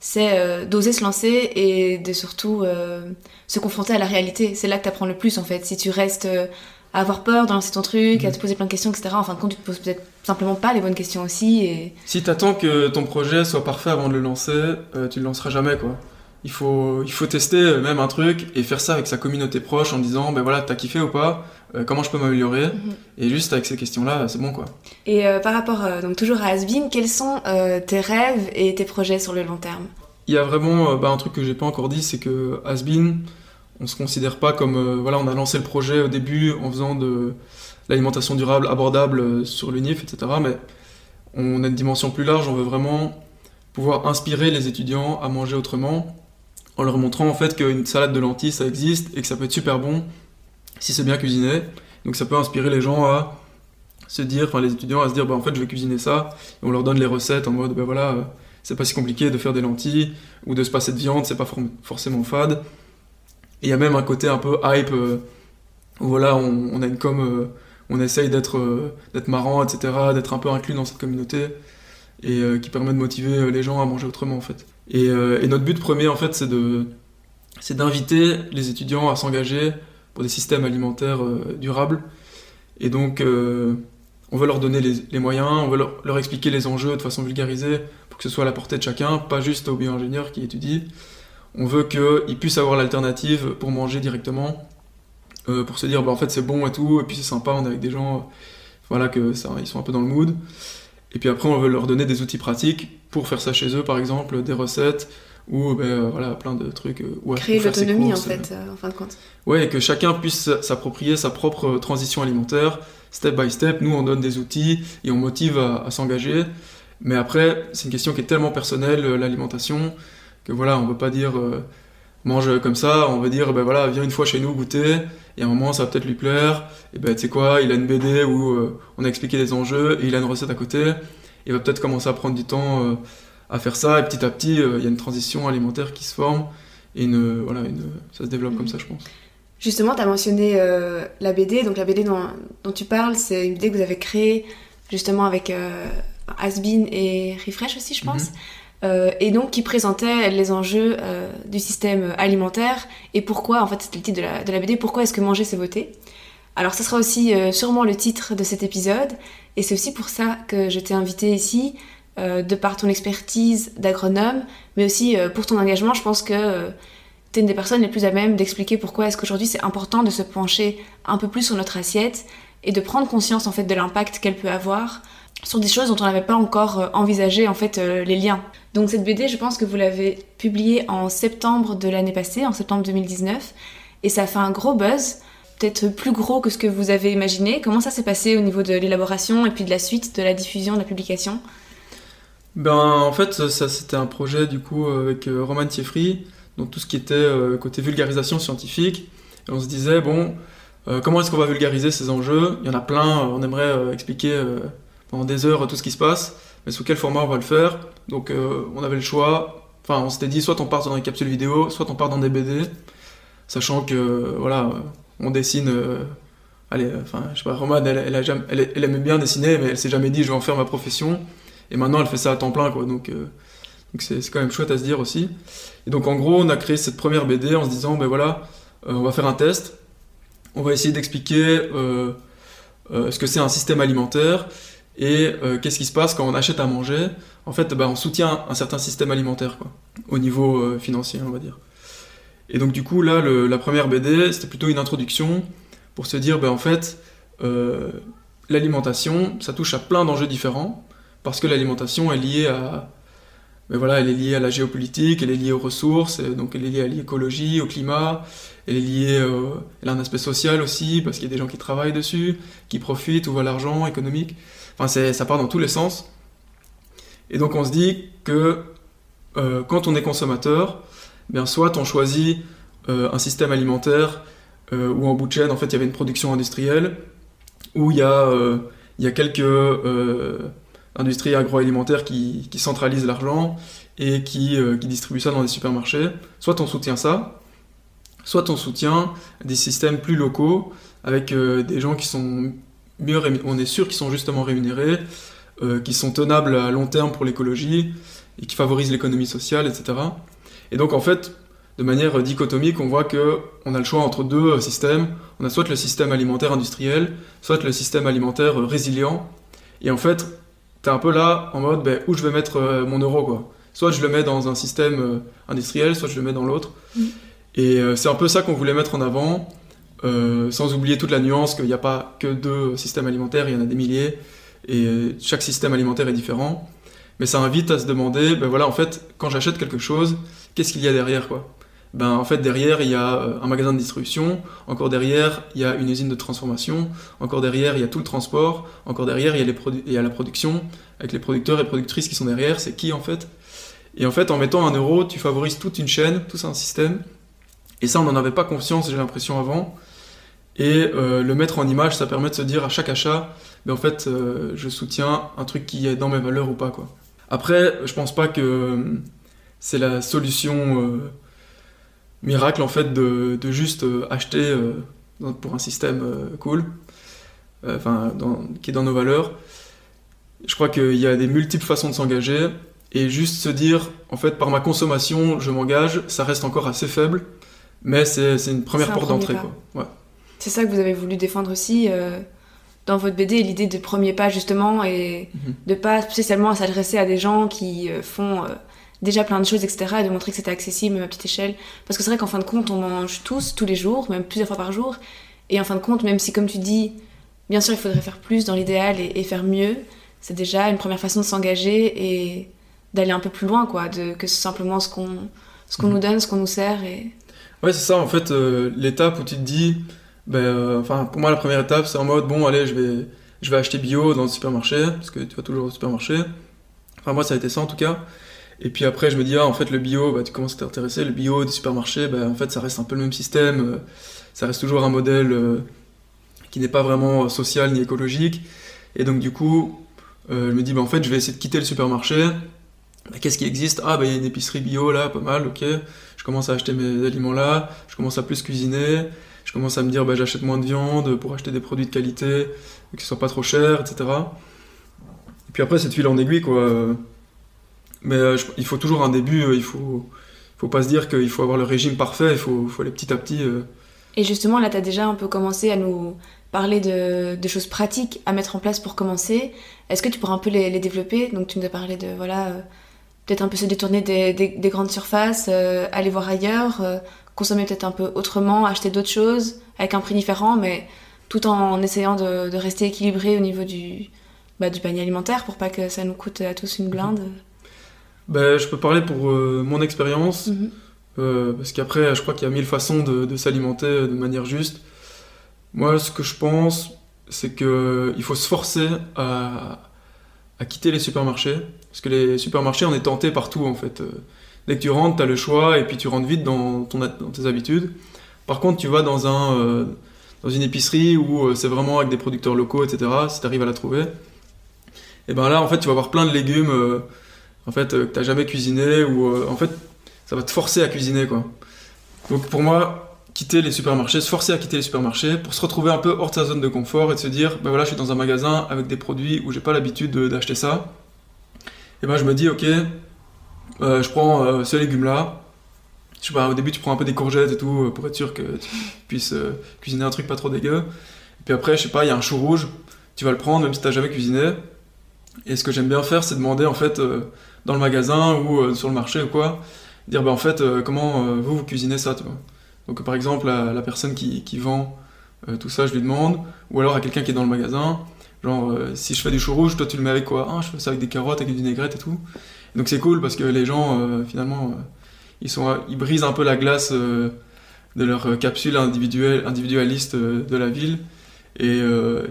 Speaker 1: c'est euh, d'oser se lancer et de surtout se confronter à la réalité. C'est là que tu apprends le plus en fait. Si tu restes à avoir peur de lancer ton truc, à
Speaker 2: Mhm.
Speaker 1: te poser plein de questions, etc., en fin de compte, tu te poses peut-être simplement pas les bonnes questions aussi. Et...
Speaker 2: Si t'attends que ton projet soit parfait avant de le lancer, euh, tu le lanceras jamais quoi. Il faut, il faut tester euh, même un truc et faire ça avec sa communauté proche en disant ben voilà t'as kiffé ou pas, Euh, comment je peux m'améliorer?
Speaker 1: Mhm.
Speaker 2: et juste avec ces questions là c'est bon quoi.
Speaker 1: Et euh, par rapport donc toujours à Asbin, quels sont tes rêves et tes projets sur le long terme?
Speaker 2: Il y a vraiment bah, un truc que j'ai pas encore dit, c'est que Asbin, on se considère pas comme euh, voilà, on a lancé le projet au début en faisant de l'alimentation durable abordable euh, sur l'UNIF, etc. Mais on a une dimension plus large, on veut vraiment pouvoir inspirer les étudiants à manger autrement, en leur montrant en fait qu'une salade de lentilles ça existe et que ça peut être super bon si c'est bien cuisiné. Donc ça peut inspirer les gens à se dire, enfin les étudiants à se dire bah en fait je vais cuisiner ça, on leur donne les recettes en mode ben voilà. euh, c'est pas si compliqué de faire des lentilles ou de se passer de viande, c'est pas for- forcément fade. Et il y a même un côté un peu hype euh, où voilà, on, a une com, euh, on essaye d'être euh, marrant, etc., d'être un peu inclus dans cette communauté et qui permet de motiver les gens à manger autrement en fait. Et, notre but premier en fait, c'est d'inviter les étudiants à s'engager pour des systèmes alimentaires durables. Et donc, on veut leur donner les, les moyens, on veut leur, leur expliquer les enjeux de façon vulgarisée pour que ce soit à la portée de chacun, pas juste aux bio-ingénieurs qui étudient. On veut qu'ils puissent avoir l'alternative pour manger directement, euh, pour se dire bah, en fait c'est bon et tout, et puis c'est sympa, on est avec des gens euh, voilà, que ça, ils sont un peu dans le mood. Et puis après, on veut leur donner des outils pratiques pour faire ça chez eux, par exemple, des recettes ou ben, euh, voilà, plein de trucs. ou à-
Speaker 1: Créer l'autonomie en fait, en fin de compte.
Speaker 2: Ouais, et que chacun puisse s'approprier sa propre transition alimentaire, step by step. Nous, on donne des outils et on motive à, à s'engager. Mais après, c'est une question qui est tellement personnelle, l'alimentation, que voilà, on ne veut pas dire euh, mange comme ça, on veut dire ben voilà, viens une fois chez nous goûter, et à un moment ça va peut-être lui plaire, et ben tu sais quoi, il a une BD où euh, on a expliqué les enjeux, et il a une recette à côté, il va peut-être commencer à prendre du temps à faire ça, et petit à petit, il y a une transition alimentaire qui se forme, et une, voilà, une, ça se développe comme ça, je pense.
Speaker 1: Justement, tu as mentionné la BD, donc la BD dont, dont tu parles, c'est une BD que vous avez créée justement avec Asbin et Refresh aussi, je pense. Mhm. Euh, et donc qui présentait les enjeux euh, du système alimentaire et pourquoi, en fait c'était le titre de la, de la BD, pourquoi est-ce que manger c'est voter. Alors ce sera aussi euh, sûrement le titre de cet épisode et c'est aussi pour ça que je t'ai invité ici, de par ton expertise d'agronome, mais aussi pour ton engagement, je pense que tu es une des personnes les plus à même d'expliquer pourquoi est-ce qu'aujourd'hui c'est important de se pencher un peu plus sur notre assiette et de prendre conscience en fait de l'impact qu'elle peut avoir sur des choses dont on n'avait pas encore euh, envisagé en fait euh, les liens. Donc cette BD, je pense que vous l'avez publiée en septembre de l'année passée, en septembre 2019, et ça a fait un gros buzz, peut-être plus gros que ce que vous avez imaginé. Comment ça s'est passé au niveau de l'élaboration et puis de la suite, de la diffusion, de la publication?
Speaker 2: Ben en fait, ça c'était un projet du coup avec euh, Roman Thieffry, donc tout ce qui était côté vulgarisation scientifique, on se disait bon, comment est-ce qu'on va vulgariser ces enjeux? Il y en a plein, on aimerait expliquer pendant des heures tout ce qui se passe, mais sous quel format on va le faire? Donc euh, on avait le choix, enfin on s'était dit soit on part dans des capsules vidéo, soit on part dans des BD, sachant que voilà, on dessine. Euh, allez, enfin je sais pas, Romane elle, elle, elle, aimait bien dessiner, mais elle s'est jamais dit je vais en faire ma profession. Et maintenant elle fait ça à temps plein quoi, donc euh, donc c'est quand même chouette à se dire aussi. Et donc en gros on a créé cette première BD en se disant ben voilà, on va faire un test, on va essayer d'expliquer ce que c'est un système alimentaire et euh, qu'est-ce qui se passe quand on achète à manger? En fait, bah, on soutient un certain système alimentaire, quoi, au niveau euh, financier, on va dire. Et donc, du coup, là, la première BD, c'était plutôt une introduction pour se dire, bah, en fait, euh, l'alimentation, ça touche à plein d'enjeux différents, parce que l'alimentation est liée à. Mais voilà, elle est liée à la géopolitique, elle est liée aux ressources, donc elle est liée à l'écologie, au climat, elle est liée, elle a un aspect social aussi, parce qu'il y a des gens qui travaillent dessus, qui profitent, où va l'argent économique. Enfin, ça part dans tous les sens. Et donc on se dit que euh, quand on est consommateur, bien soit on choisit euh, un système alimentaire euh, où en bout de chaîne, en fait, il y avait une production industrielle, où il y a, quelques industries agroalimentaires qui, centralisent l'argent et qui, qui distribuent ça dans des supermarchés. Soit on soutient ça, soit on soutient des systèmes plus locaux avec des gens qui sont on est sûr qu'ils sont justement rémunérés, euh, qui sont tenables à long terme pour l'écologie et qui favorisent l'économie sociale, etc. Et donc en fait, de manière dichotomique, on voit que on a le choix entre deux euh, systèmes. On a soit le système alimentaire industriel, soit le système alimentaire euh, résilient. Et en fait, tu es un peu là en mode ben, où je vais mettre mon euro quoi. Soit je le mets dans un système industriel, soit je le mets dans l'autre. Mm. Et c'est un peu ça qu'on voulait mettre en avant. Euh, sans oublier toute la nuance qu'il n'y a pas que deux systèmes alimentaires, il y en a des milliers, et chaque système alimentaire est différent. Mais ça invite à se demander, ben voilà, en fait, quand j'achète quelque chose, qu'est-ce qu'il y a derrière, quoi? Ben, en fait, derrière, il y a euh, un magasin de distribution, encore derrière, il y a une usine de transformation, encore derrière, il y a tout le transport, encore derrière, il y a, il y a la production, avec les producteurs et productrices qui sont derrière, c'est qui en fait? Et en fait, en mettant un euro, tu favorises toute une chaîne, tout un système, et ça, on n'en avait pas conscience, j'ai l'impression, avant, et euh, le mettre en image, ça permet de se dire à chaque achat, mais ben, en fait, euh, je soutiens un truc qui est dans mes valeurs ou pas. Quoi. Après, je pense pas que euh, c'est la solution miracle en fait de, de juste acheter pour un système cool, enfin qui est dans nos valeurs. Je crois qu'il y a des multiples façons de s'engager et juste se dire en fait par ma consommation je m'engage, ça reste encore assez faible, mais c'est une première porte d'entrée. Ouais.
Speaker 1: C'est ça que vous avez voulu défendre aussi euh, dans votre BD, l'idée de premier pas justement et mhm. de pas spécialement s'adresser à des gens qui euh, font euh, déjà plein de choses, etc. et de montrer que c'était accessible même à petite échelle. Parce que c'est vrai qu'en fin de compte, on mange tous, tous les jours, même plusieurs fois par jour. Et en fin de compte, même si comme tu dis, bien sûr il faudrait faire plus dans l'idéal et, faire mieux, c'est déjà une première façon de s'engager et d'aller un peu plus loin quoi, de, que simplement ce qu'on ce qu'on mhm. nous donne, ce qu'on nous sert. Et...
Speaker 2: Ouais, c'est ça en fait, l'étape où tu te dis ben, euh, enfin, pour moi, la première étape, c'est en mode, bon, allez, je vais, je vais acheter bio dans le supermarché, parce que tu vas toujours au supermarché. Enfin, moi, ça a été ça en tout cas. Et puis après, je me dis, ah, en fait, le bio, bah, tu commences à t'intéresser, le bio du supermarché, bah, en fait, ça reste un peu le même système, euh, ça reste toujours un modèle euh, qui n'est pas vraiment social ni écologique. Et donc, du coup, je me dis, bah, en fait, je vais essayer de quitter le supermarché. Bah, Qu'est-ce qui existe? Ah, bah, il y a une épicerie bio là, pas mal, ok. Commence à acheter mes aliments là, je commence à plus cuisiner, je commence à me dire, bah, j'achète moins de viande pour acheter des produits de qualité, qui soient pas trop chers, etc. Et puis après, c'est de fil en aiguille, quoi. Mais euh, il faut toujours un début, euh, il faut, faut pas se dire qu'il faut avoir le régime parfait, il faut, faut aller petit à petit. euh.
Speaker 1: Et justement, là, tu as déjà un peu commencé à nous parler de, choses pratiques à mettre en place pour commencer. Est-ce que tu pourrais un peu les, les développer? Donc, tu nous as parlé de, voilà, peut-être un peu se détourner des, des- des grandes surfaces, euh, aller voir ailleurs, euh, consommer peut-être un peu autrement, acheter d'autres choses avec un prix différent, mais tout en essayant de, de rester équilibré au niveau du, bah, du panier alimentaire pour pas que ça nous coûte à tous une blinde.
Speaker 2: Ben, je peux parler pour euh, mon expérience,
Speaker 1: Mhm.
Speaker 2: parce qu'après, je crois qu'il y a mille façons de, de s'alimenter de manière juste. Moi, ce que je pense, c'est qu'il faut se forcer à, à quitter les supermarchés, parce que les supermarchés, on est tenté partout, en fait. Euh, Dès que tu rentres, tu as le choix, et puis tu rentres vite dans, ton, dans tes habitudes. Par contre, tu vas dans, un, euh, dans une épicerie où euh, c'est vraiment avec des producteurs locaux, etc., si tu arrives à la trouver, et ben là, en fait, tu vas avoir plein de légumes en fait, que t'as jamais cuisiné, ou en fait, ça va te forcer à cuisiner, quoi. Donc pour moi, quitter les supermarchés, se forcer à quitter les supermarchés, pour se retrouver un peu hors de sa zone de confort et de se dire, ben voilà, je suis dans un magasin avec des produits où j'ai pas l'habitude de- d'acheter ça. Et ben je me dis, ok, euh, je prends euh, ce légume-là. Je sais pas, au début tu prends un peu des courgettes et tout euh, pour être sûr que tu puisses cuisiner un truc pas trop dégueu. Et puis après, je sais pas, il y a un chou rouge, tu vas le prendre même si t'as jamais cuisiné. Et ce que j'aime bien faire, c'est demander en fait dans le magasin ou sur le marché ou quoi, dire bah en fait comment vous vous cuisinez ça, tu vois. Donc par exemple la, la personne qui, vend euh, tout ça, je lui demande, ou alors à quelqu'un qui est dans le magasin, genre euh, si je fais du chou rouge, toi tu le mets avec quoi? Ah je fais ça avec des carottes, avec du vinaigrette et tout. Donc c'est cool parce que les gens euh, finalement ils sont ils brisent un peu la glace de leur capsule individuelle individualiste de la ville et,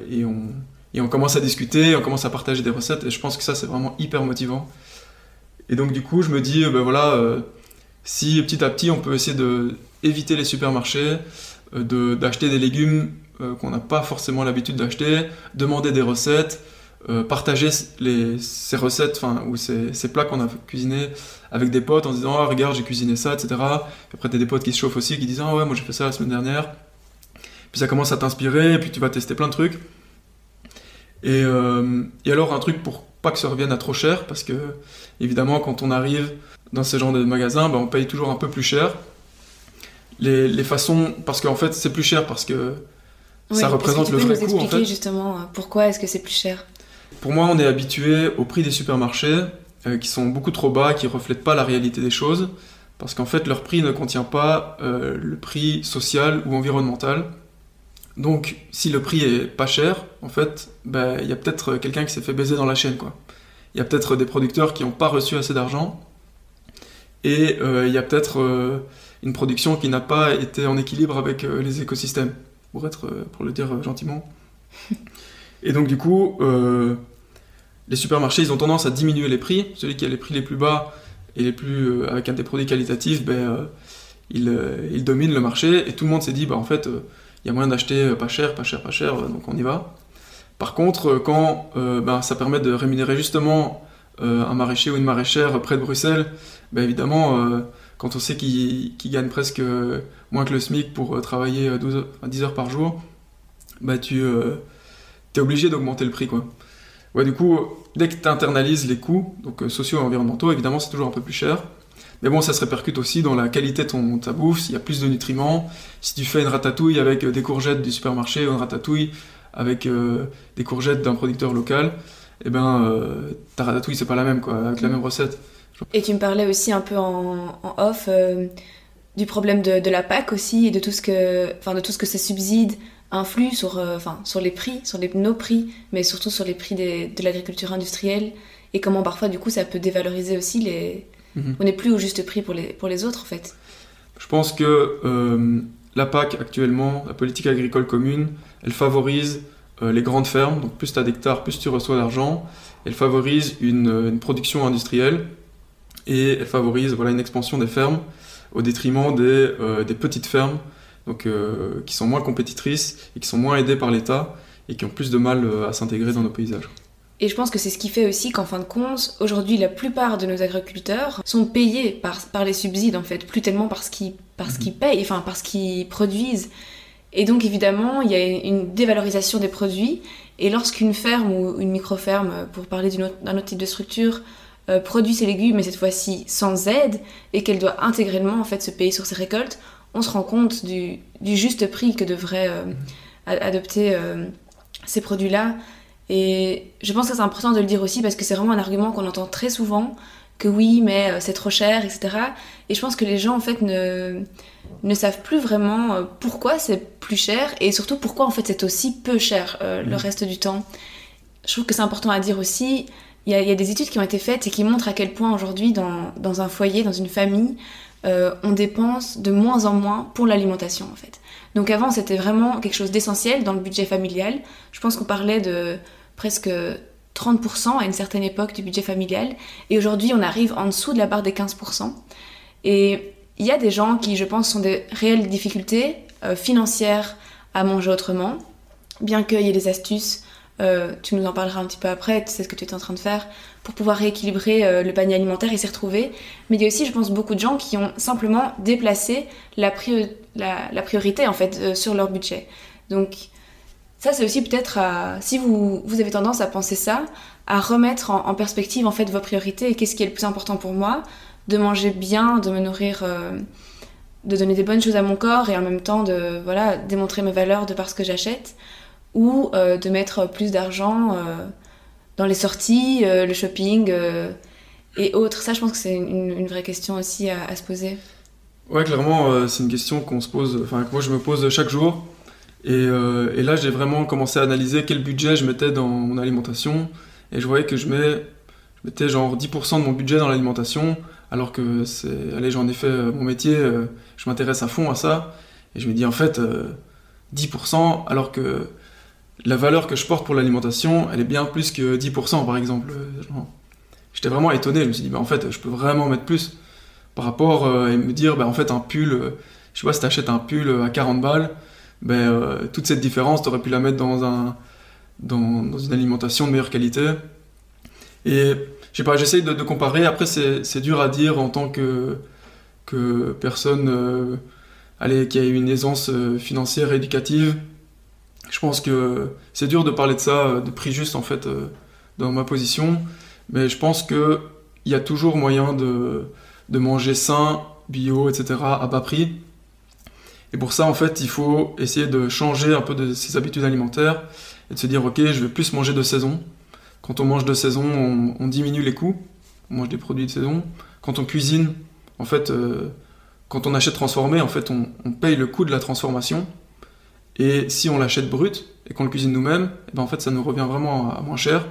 Speaker 2: et on et on commence à discuter, on commence à partager des recettes, et je pense que ça, c'est vraiment hyper motivant. Et donc, du coup, je me dis, ben voilà, si petit à petit, on peut essayer de éviter les supermarchés, euh, de- d'acheter des légumes euh, qu'on n'a pas forcément l'habitude d'acheter, demander des recettes, euh, partager les, ces recettes, enfin, ou ces, ces plats qu'on a cuisinés avec des potes en disant, ah, regarde, j'ai cuisiné ça, etc. Puis après, t'as des potes qui se chauffent aussi, qui disent, ah ouais, moi j'ai fait ça la semaine dernière. Puis ça commence à t'inspirer, et puis tu vas tester plein de trucs. Et, et alors un truc pour pas que ça revienne à trop cher, parce que évidemment quand on arrive dans ce genre de magasin, bah, on paye toujours un peu plus cher. Les, les façons, parce qu'en fait c'est plus cher parce que ça représente le
Speaker 1: que tu peux
Speaker 2: vrai
Speaker 1: nous
Speaker 2: coût en
Speaker 1: expliquer
Speaker 2: fait.
Speaker 1: justement euh, pourquoi est-ce que c'est plus cher?
Speaker 2: Pour moi on est habitué au prix des supermarchés euh, qui sont beaucoup trop bas, qui reflètent pas la réalité des choses, parce qu'en fait leur prix ne contient pas euh, le prix social ou environnemental. Donc, si le prix est pas cher, en fait, bah, il y a peut-être quelqu'un qui s'est fait baiser dans la chaîne, quoi. Il y a peut-être des producteurs qui n'ont pas reçu assez d'argent, et euh, il y a peut-être euh, une production qui n'a pas été en équilibre avec euh, les écosystèmes, pour, être, euh, pour le dire euh, gentiment. Et donc, du coup, euh, les supermarchés, ils ont tendance à diminuer les prix. Celui qui a les prix les plus bas et les plus, euh, avec un des produits qualitatifs, ben, euh, il, il domine le marché, et tout le monde s'est dit, bah, en fait, il y a moyen d'acheter pas cher, pas cher, pas cher, donc on y va. Par contre, quand ben, ça permet de rémunérer justement un maraîcher ou une maraîchère près de Bruxelles, ben, évidemment, quand on sait qu'il qu'il gagne presque euh, moins que le SMIC pour euh, travailler euh, 12 heures- enfin, 10 heures par jour, ben, tu es obligé d'augmenter le prix. Quoi. Ouais, du coup, dès que tu internalises les coûts, donc euh, sociaux et environnementaux, évidemment, c'est toujours un peu plus cher. Mais bon, ça se répercute aussi dans la qualité de ton, ta bouffe, s'il y a plus de nutriments. Si tu fais une ratatouille avec euh, des courgettes du supermarché ou une ratatouille avec euh, des courgettes d'un producteur local, eh ben, euh, ta ratatouille, c'est pas la même, quoi, avec la même recette.
Speaker 1: Et tu me parlais aussi un peu en, en off euh, du problème de, de la PAC aussi et de tout ce que, enfin, de tout ce que ces subsides influent sur, euh, enfin, sur les prix, sur les, nos prix, mais surtout sur les prix des- de l'agriculture industrielle et comment parfois du coup ça peut dévaloriser aussi les.
Speaker 2: Mhm.
Speaker 1: On n'est plus au juste prix pour les, pour les autres en fait.
Speaker 2: Je pense que euh, la PAC actuellement, la politique agricole commune, elle favorise les grandes fermes, donc plus tu as d'hectares, plus tu reçois d'argent. Elle favorise une, une production industrielle et elle favorise voilà, une expansion des fermes au détriment des, euh, des petites fermes donc, euh, qui sont moins compétitrices et qui sont moins aidées par l'État et qui ont plus de mal euh, à s'intégrer dans nos paysages.
Speaker 1: Et je pense que c'est ce qui fait aussi qu'en fin de compte, aujourd'hui, la plupart de nos agriculteurs sont payés par, par les subsides, en fait, plus tellement parce qu'ils parce qu'ils payent, enfin parce qu'ils produisent. Et donc, évidemment, il y a une dévalorisation des produits. Et lorsqu'une ferme ou une micro-ferme, pour parler d'un autre, autre, type de structure, euh, produit ses légumes, mais cette fois-ci sans aide, et qu'elle doit intégralement en fait se payer sur ses récoltes, on se rend compte du, du juste prix que devraient euh, adopter euh, ces produits-là. Et je pense que c'est important de le dire aussi parce que c'est vraiment un argument qu'on entend très souvent que oui, mais c'est trop cher, etc. Et je pense que les gens en fait ne, ne savent plus vraiment pourquoi c'est plus cher et surtout pourquoi en fait c'est aussi peu cher euh, le reste du temps. Je trouve que c'est important à dire aussi. Il y, a, des études qui ont été faites et qui montrent à quel point aujourd'hui dans, dans, un foyer, dans une famille, euh, on dépense de moins en moins pour l'alimentation en fait. Donc avant c'était vraiment quelque chose d'essentiel dans le budget familial. Je pense qu'on parlait de presque 30% à une certaine époque du budget familial. Et aujourd'hui, on arrive en dessous de la barre des 15%. Et il y a des gens qui, je pense, sont des réelles difficultés euh, financières à manger autrement, bien qu'il y ait des astuces. Euh, tu nous en parleras un petit peu après, tu sais ce que tu es en train de faire pour pouvoir rééquilibrer euh, le panier alimentaire et s'y retrouver. Mais il y a aussi, je pense, beaucoup de gens qui ont simplement déplacé la, priori la, la priorité en fait euh, sur leur budget. Donc ça, c'est aussi peut-être, si vous, avez tendance à penser ça, à remettre en, perspective en fait vos priorités et qu'est-ce qui est le plus important pour moi, de manger bien, de me nourrir, de donner des bonnes choses à mon corps et en même temps de voilà démontrer mes valeurs de par ce que j'achète, ou euh, de mettre plus d'argent euh, dans les sorties, euh, le shopping et autres. Ça, je pense que c'est une, vraie question aussi à, se poser.
Speaker 2: Ouais, clairement, c'est une question qu'on se pose, enfin que moi je me pose chaque jour. Et, là, j'ai vraiment commencé à analyser quel budget je mettais dans mon alimentation. Et je voyais que je, je mettais genre 10% de mon budget dans l'alimentation, alors que c'est, allez, j'en ai fait mon métier, je m'intéresse à fond à ça. Et je me dis en fait, euh, 10%, alors que la valeur que je porte pour l'alimentation, elle est bien plus que 10% par exemple. J'étais vraiment étonné, je me suis dit, bah, en fait, je peux vraiment mettre plus par rapport euh, et me dire, bah, en fait, un pull, euh, je sais pas si t'achètes un pull à 40 balles, ben, euh, toute cette différence, tu aurais pu la mettre dans, un, dans, une alimentation de meilleure qualité. Et je sais pas, j'essaye de, de, comparer. Après, c'est dur à dire en tant que, que personne euh, allez, qui a une aisance euh, financière éducative. Je pense que c'est dur de parler de ça, euh, de prix juste en fait, euh, dans ma position. Mais je pense qu'il y a toujours moyen de, manger sain, bio, etc. à bas prix et pour ça, en fait, il faut essayer de changer un peu de ses habitudes alimentaires et de se dire, ok, je vais plus manger de saison. Quand on mange de saison, on, diminue les coûts, on mange des produits de saison. Quand on cuisine, en fait, euh, quand on achète transformé, en fait, on, paye le coût de la transformation. Et si on l'achète brut et qu'on le cuisine nous-mêmes, eh ben en fait, ça nous revient vraiment à, moins cher.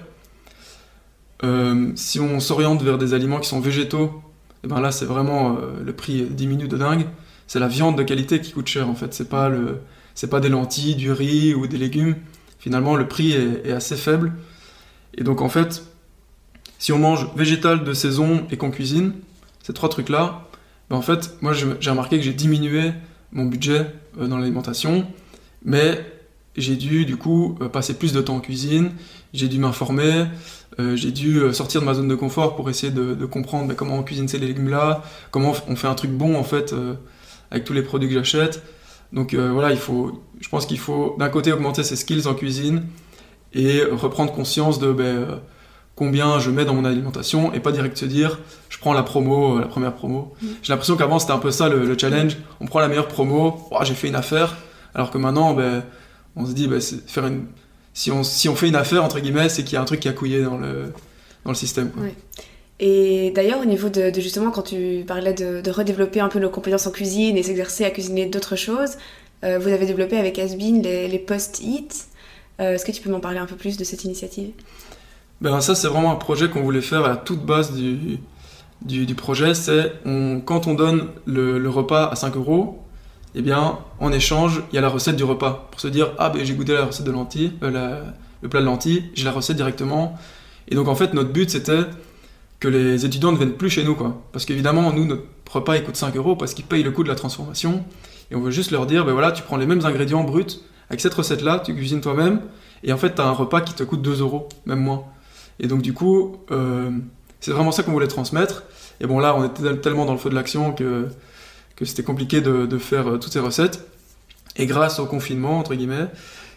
Speaker 2: Euh, si on s'oriente vers des aliments qui sont végétaux, eh ben là, c'est vraiment euh, le prix diminue de dingue c'est la viande de qualité qui coûte cher en fait. C'est pas le, c'est pas des lentilles, du riz ou des légumes. Finalement, le prix est, est, assez faible. Et donc en fait, si on mange végétal de saison et qu'on cuisine, ces trois trucs là, ben en fait, moi j'ai remarqué que j'ai diminué mon budget euh, dans l'alimentation, mais j'ai dû du coup euh, passer plus de temps en cuisine, j'ai dû m'informer, euh, j'ai dû sortir de ma zone de confort pour essayer de, de comprendre ben, comment on cuisine ces légumes là, comment on fait un truc bon en fait avec tous les produits que j'achète. Donc euh, voilà, il faut, je pense qu'il faut d'un côté augmenter ses skills en cuisine et reprendre conscience de ben, euh, combien je mets dans mon alimentation et pas direct se dire je prends la promo, euh, la première promo. Mmh. J'ai l'impression qu'avant c'était un peu ça le, le, challenge, on prend la meilleure promo, oh, j'ai fait une affaire, alors que maintenant ben, on se dit ben, faire une... si, on, si on fait une affaire entre guillemets c'est qu'il y a un truc qui a couillé dans le, dans le système. Quoi.
Speaker 1: Et d'ailleurs, au niveau de, de, justement, quand tu parlais de, de, redévelopper un peu nos compétences en cuisine et s'exercer à cuisiner d'autres choses, euh, vous avez développé avec Asbin les, les post-it. Euh, Est-ce que tu peux m'en parler un peu plus de cette initiative?
Speaker 2: Ben, Ça, c'est vraiment un projet qu'on voulait faire à la toute base du, du, du projet. C'est quand on donne le, le, repas à 5 euros, eh bien, en échange, il y a la recette du repas. Pour se dire, ah ben j'ai goûté la recette de lentilles, euh, le plat de lentilles, j'ai la recette directement. Et donc, en fait, notre but, c'était que les étudiants ne viennent plus chez nous, quoi. Parce qu'évidemment, nous, notre repas, il coûte 5 euros parce qu'ils payent le coût de la transformation. Et on veut juste leur dire, ben voilà, tu prends les mêmes ingrédients bruts, avec cette recette-là, tu cuisines toi-même, et en fait, tu as un repas qui te coûte 2 euros, même moins. Et donc du coup, euh, c'est vraiment ça qu'on voulait transmettre. Et bon là, on était tellement dans le feu de l'action que, que c'était compliqué de, faire euh, toutes ces recettes. Et grâce au confinement, entre guillemets,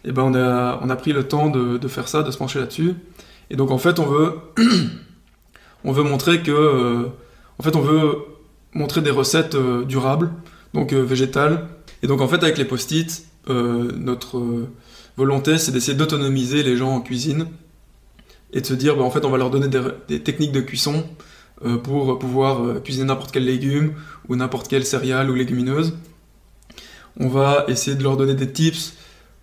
Speaker 2: et eh ben on, a, on a pris le temps de, faire ça, de se pencher là-dessus. Et donc en fait, on veut, on veut montrer que... Euh, en fait, on veut montrer des recettes euh, durables, donc végétales. Et donc en fait, avec les post-it, notre volonté, c'est d'essayer d'autonomiser les gens en cuisine et de se dire, bah, en fait, on va leur donner des techniques de cuisson pour pouvoir cuisiner n'importe quel légume ou n'importe quelle céréale ou légumineuse. On va essayer de leur donner des tips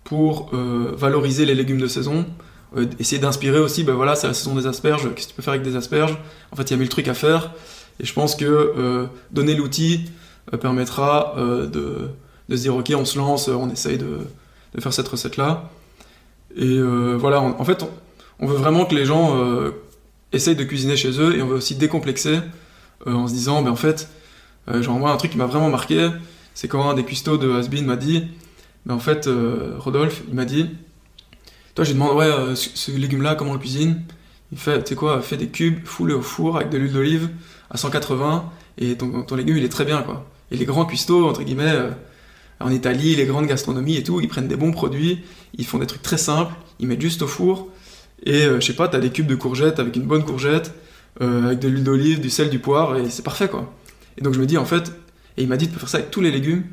Speaker 2: pour valoriser les légumes de saison, essayer d'inspirer aussi, ben voilà, c'est la saison des asperges, qu'est-ce que tu peux faire avec des asperges? En fait, il y a mille trucs à faire, et je pense que euh, donner l'outil euh, permettra euh, de, se dire, ok, on se lance, on essaye de faire cette recette-là. Et voilà, en fait, on, veut vraiment que les gens essayent de cuisiner chez eux, et on veut aussi décomplexer en se disant, ben en fait, genre moi, un truc qui m'a vraiment marqué, c'est quand un des cuistots de Hasbin m'a dit, ben en fait, Rodolphe, il m'a dit, toi, je lui demande, ouais, euh, ce, légume-là, comment on le cuisine? Il fait, tu sais quoi, fait des cubes, foulés au four avec de l'huile d'olive à 180, et ton, légume, il est très bien, quoi. Et les grands cuistots, entre guillemets, euh, en Italie, les grandes gastronomies et tout, ils prennent des bons produits, ils font des trucs très simples, ils mettent juste au four, et euh, je sais pas, t'as des cubes de courgettes avec une bonne courgette, avec de l'huile d'olive, du sel, du poivre, et c'est parfait, quoi. Et donc je me dis, en fait, et il m'a dit de faire ça avec tous les légumes,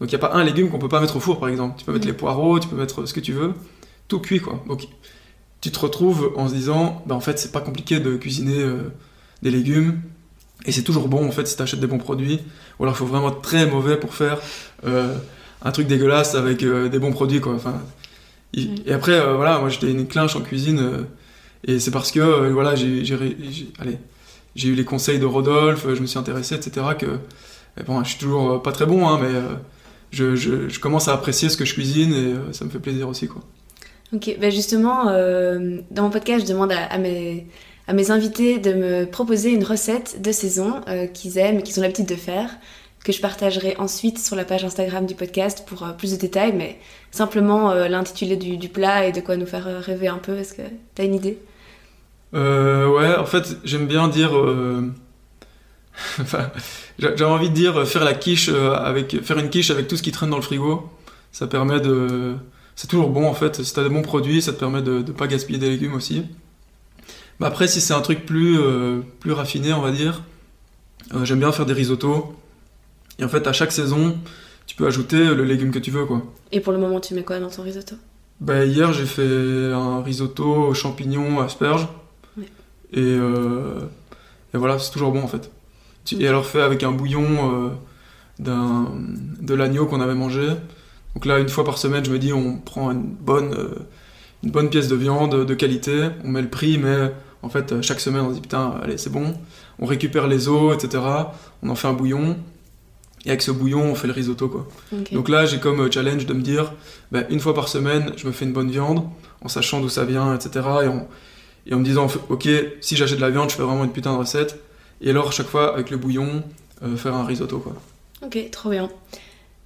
Speaker 2: donc il n'y a pas un légume qu'on peut pas mettre au four, par exemple. Tu peux mettre les poireaux, tu peux mettre ce que tu veux tout cuit quoi. Donc tu te retrouves en se disant, bah en fait c'est pas compliqué de cuisiner euh, des légumes et c'est toujours bon en fait si tu achètes des bons produits. Ou alors il faut vraiment être très mauvais pour faire euh, un truc dégueulasse avec euh, des bons produits quoi. Enfin, et après voilà, moi j'étais une clinche en cuisine et c'est parce que voilà j'ai j'ai eu les conseils de Rodolphe, je me suis intéressé etc que bon je suis toujours pas très bon hein, mais je, je, je, commence à apprécier ce que je cuisine et ça me fait plaisir aussi quoi.
Speaker 1: Ok, ben justement, euh, dans mon podcast, je demande à, mes, à mes invités de me proposer une recette de saison euh, qu'ils aiment et qu'ils ont l'habitude de faire, que je partagerai ensuite sur la page Instagram du podcast pour euh, plus de détails, mais simplement l'intitulé du, plat et de quoi nous faire rêver un peu. Est-ce que tu as une idée?
Speaker 2: Ouais, en fait, j'aime bien dire. enfin, j'ai envie de dire faire la quiche avec faire une quiche avec tout ce qui traîne dans le frigo. Ça permet de c'est toujours bon en fait. Si t'as des bons produits, ça te permet de ne pas gaspiller des légumes aussi. Bah, après, si c'est un truc plus, euh, plus raffiné, on va dire, euh, j'aime bien faire des risottos. Et en fait, à chaque saison, tu peux ajouter le légume que tu veux quoi.
Speaker 1: Et pour le moment, tu mets quoi dans ton risotto?
Speaker 2: Bah, Hier, j'ai fait un risotto aux champignons, asperges. Et, euh, et, voilà, c'est toujours bon en fait. Et alors fait avec un bouillon de l'agneau qu'on avait mangé. Donc là, une fois par semaine, je me dis, on prend une bonne, euh, une bonne pièce de viande de qualité, on met le prix, mais en fait, chaque semaine, on se dit, putain, allez, c'est bon. On récupère les os, etc. On en fait un bouillon. Et avec ce bouillon, on fait le risotto, quoi. Donc là, j'ai comme euh, challenge de me dire, bah, une fois par semaine, je me fais une bonne viande, en sachant d'où ça vient, etc. Et en, et en me disant, ok, si j'achète de la viande, je fais vraiment une putain de recette. Et alors, chaque fois, avec le bouillon, euh, faire un risotto, quoi.
Speaker 1: Ok, trop bien.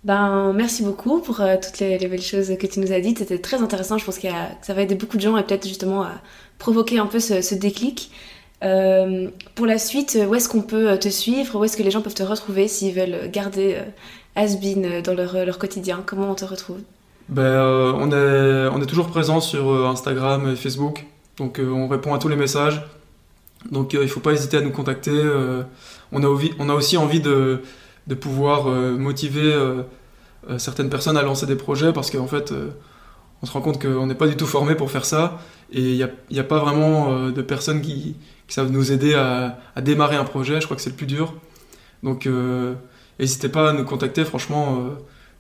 Speaker 1: Ben, merci beaucoup pour euh, toutes les, belles choses que tu nous as dites. C'était très intéressant. Je pense que ça va aider beaucoup de gens et peut-être justement à provoquer un peu ce, déclic. Euh, pour la suite, où est-ce qu'on peut te suivre? Où est-ce que les gens peuvent te retrouver s'ils veulent garder euh, Asbin dans leur, quotidien? Comment on te retrouve?
Speaker 2: Ben, on, est, on est toujours présent sur Instagram et Facebook. Donc on répond à tous les messages. Donc il ne faut pas hésiter à nous contacter. on, a, aussi envie de pouvoir euh, motiver euh, euh, certaines personnes à lancer des projets parce qu'en fait, on se rend compte qu'on n'est pas du tout formé pour faire ça et il n'y a, pas vraiment de personnes qui, savent nous aider à, démarrer un projet. Je crois que c'est le plus dur. Donc, n'hésitez pas à nous contacter. Franchement,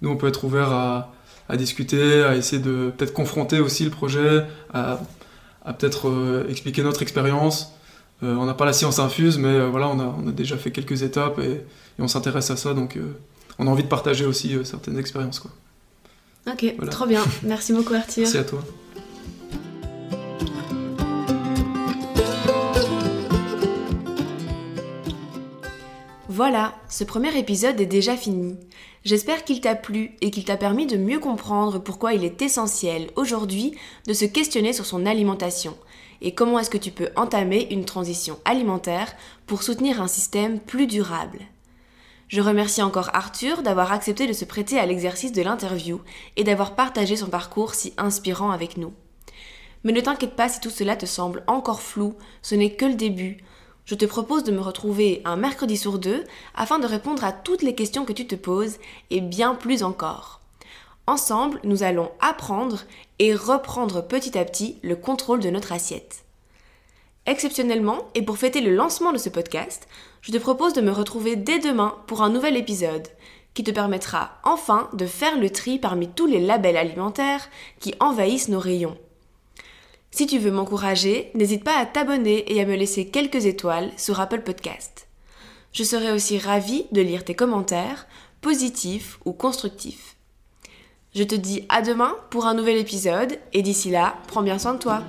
Speaker 2: nous, on peut être ouvert à, à discuter, à essayer de peut-être confronter aussi le projet, à, à peut-être expliquer notre expérience. on n'a pas la science infuse, mais voilà, on a, on a, déjà fait quelques étapes et et on s'intéresse à ça, donc euh, on a envie de partager aussi euh, certaines expériences. Quoi.
Speaker 1: Ok, trop bien. Merci beaucoup Arthur.
Speaker 2: Merci à toi.
Speaker 1: Voilà, ce premier épisode est déjà fini. J'espère qu'il t'a plu et qu'il t'a permis de mieux comprendre pourquoi il est essentiel aujourd'hui de se questionner sur son alimentation et comment est-ce que tu peux entamer une transition alimentaire pour soutenir un système plus durable. Je remercie encore Arthur d'avoir accepté de se prêter à l'exercice de l'interview et d'avoir partagé son parcours si inspirant avec nous. Mais ne t'inquiète pas si tout cela te semble encore flou, ce n'est que le début. Je te propose de me retrouver un mercredi sur deux afin de répondre à toutes les questions que tu te poses et bien plus encore. Ensemble, nous allons apprendre et reprendre petit à petit le contrôle de notre assiette. Exceptionnellement, et pour fêter le lancement de ce podcast, je te propose de me retrouver dès demain pour un nouvel épisode qui te permettra enfin de faire le tri parmi tous les labels alimentaires qui envahissent nos rayons. Si tu veux m'encourager, n'hésite pas à t'abonner et à me laisser quelques étoiles sur Apple Podcast. Je serai aussi ravie de lire tes commentaires, positifs ou constructifs. Je te dis à demain pour un nouvel épisode et d'ici là, prends bien soin de toi.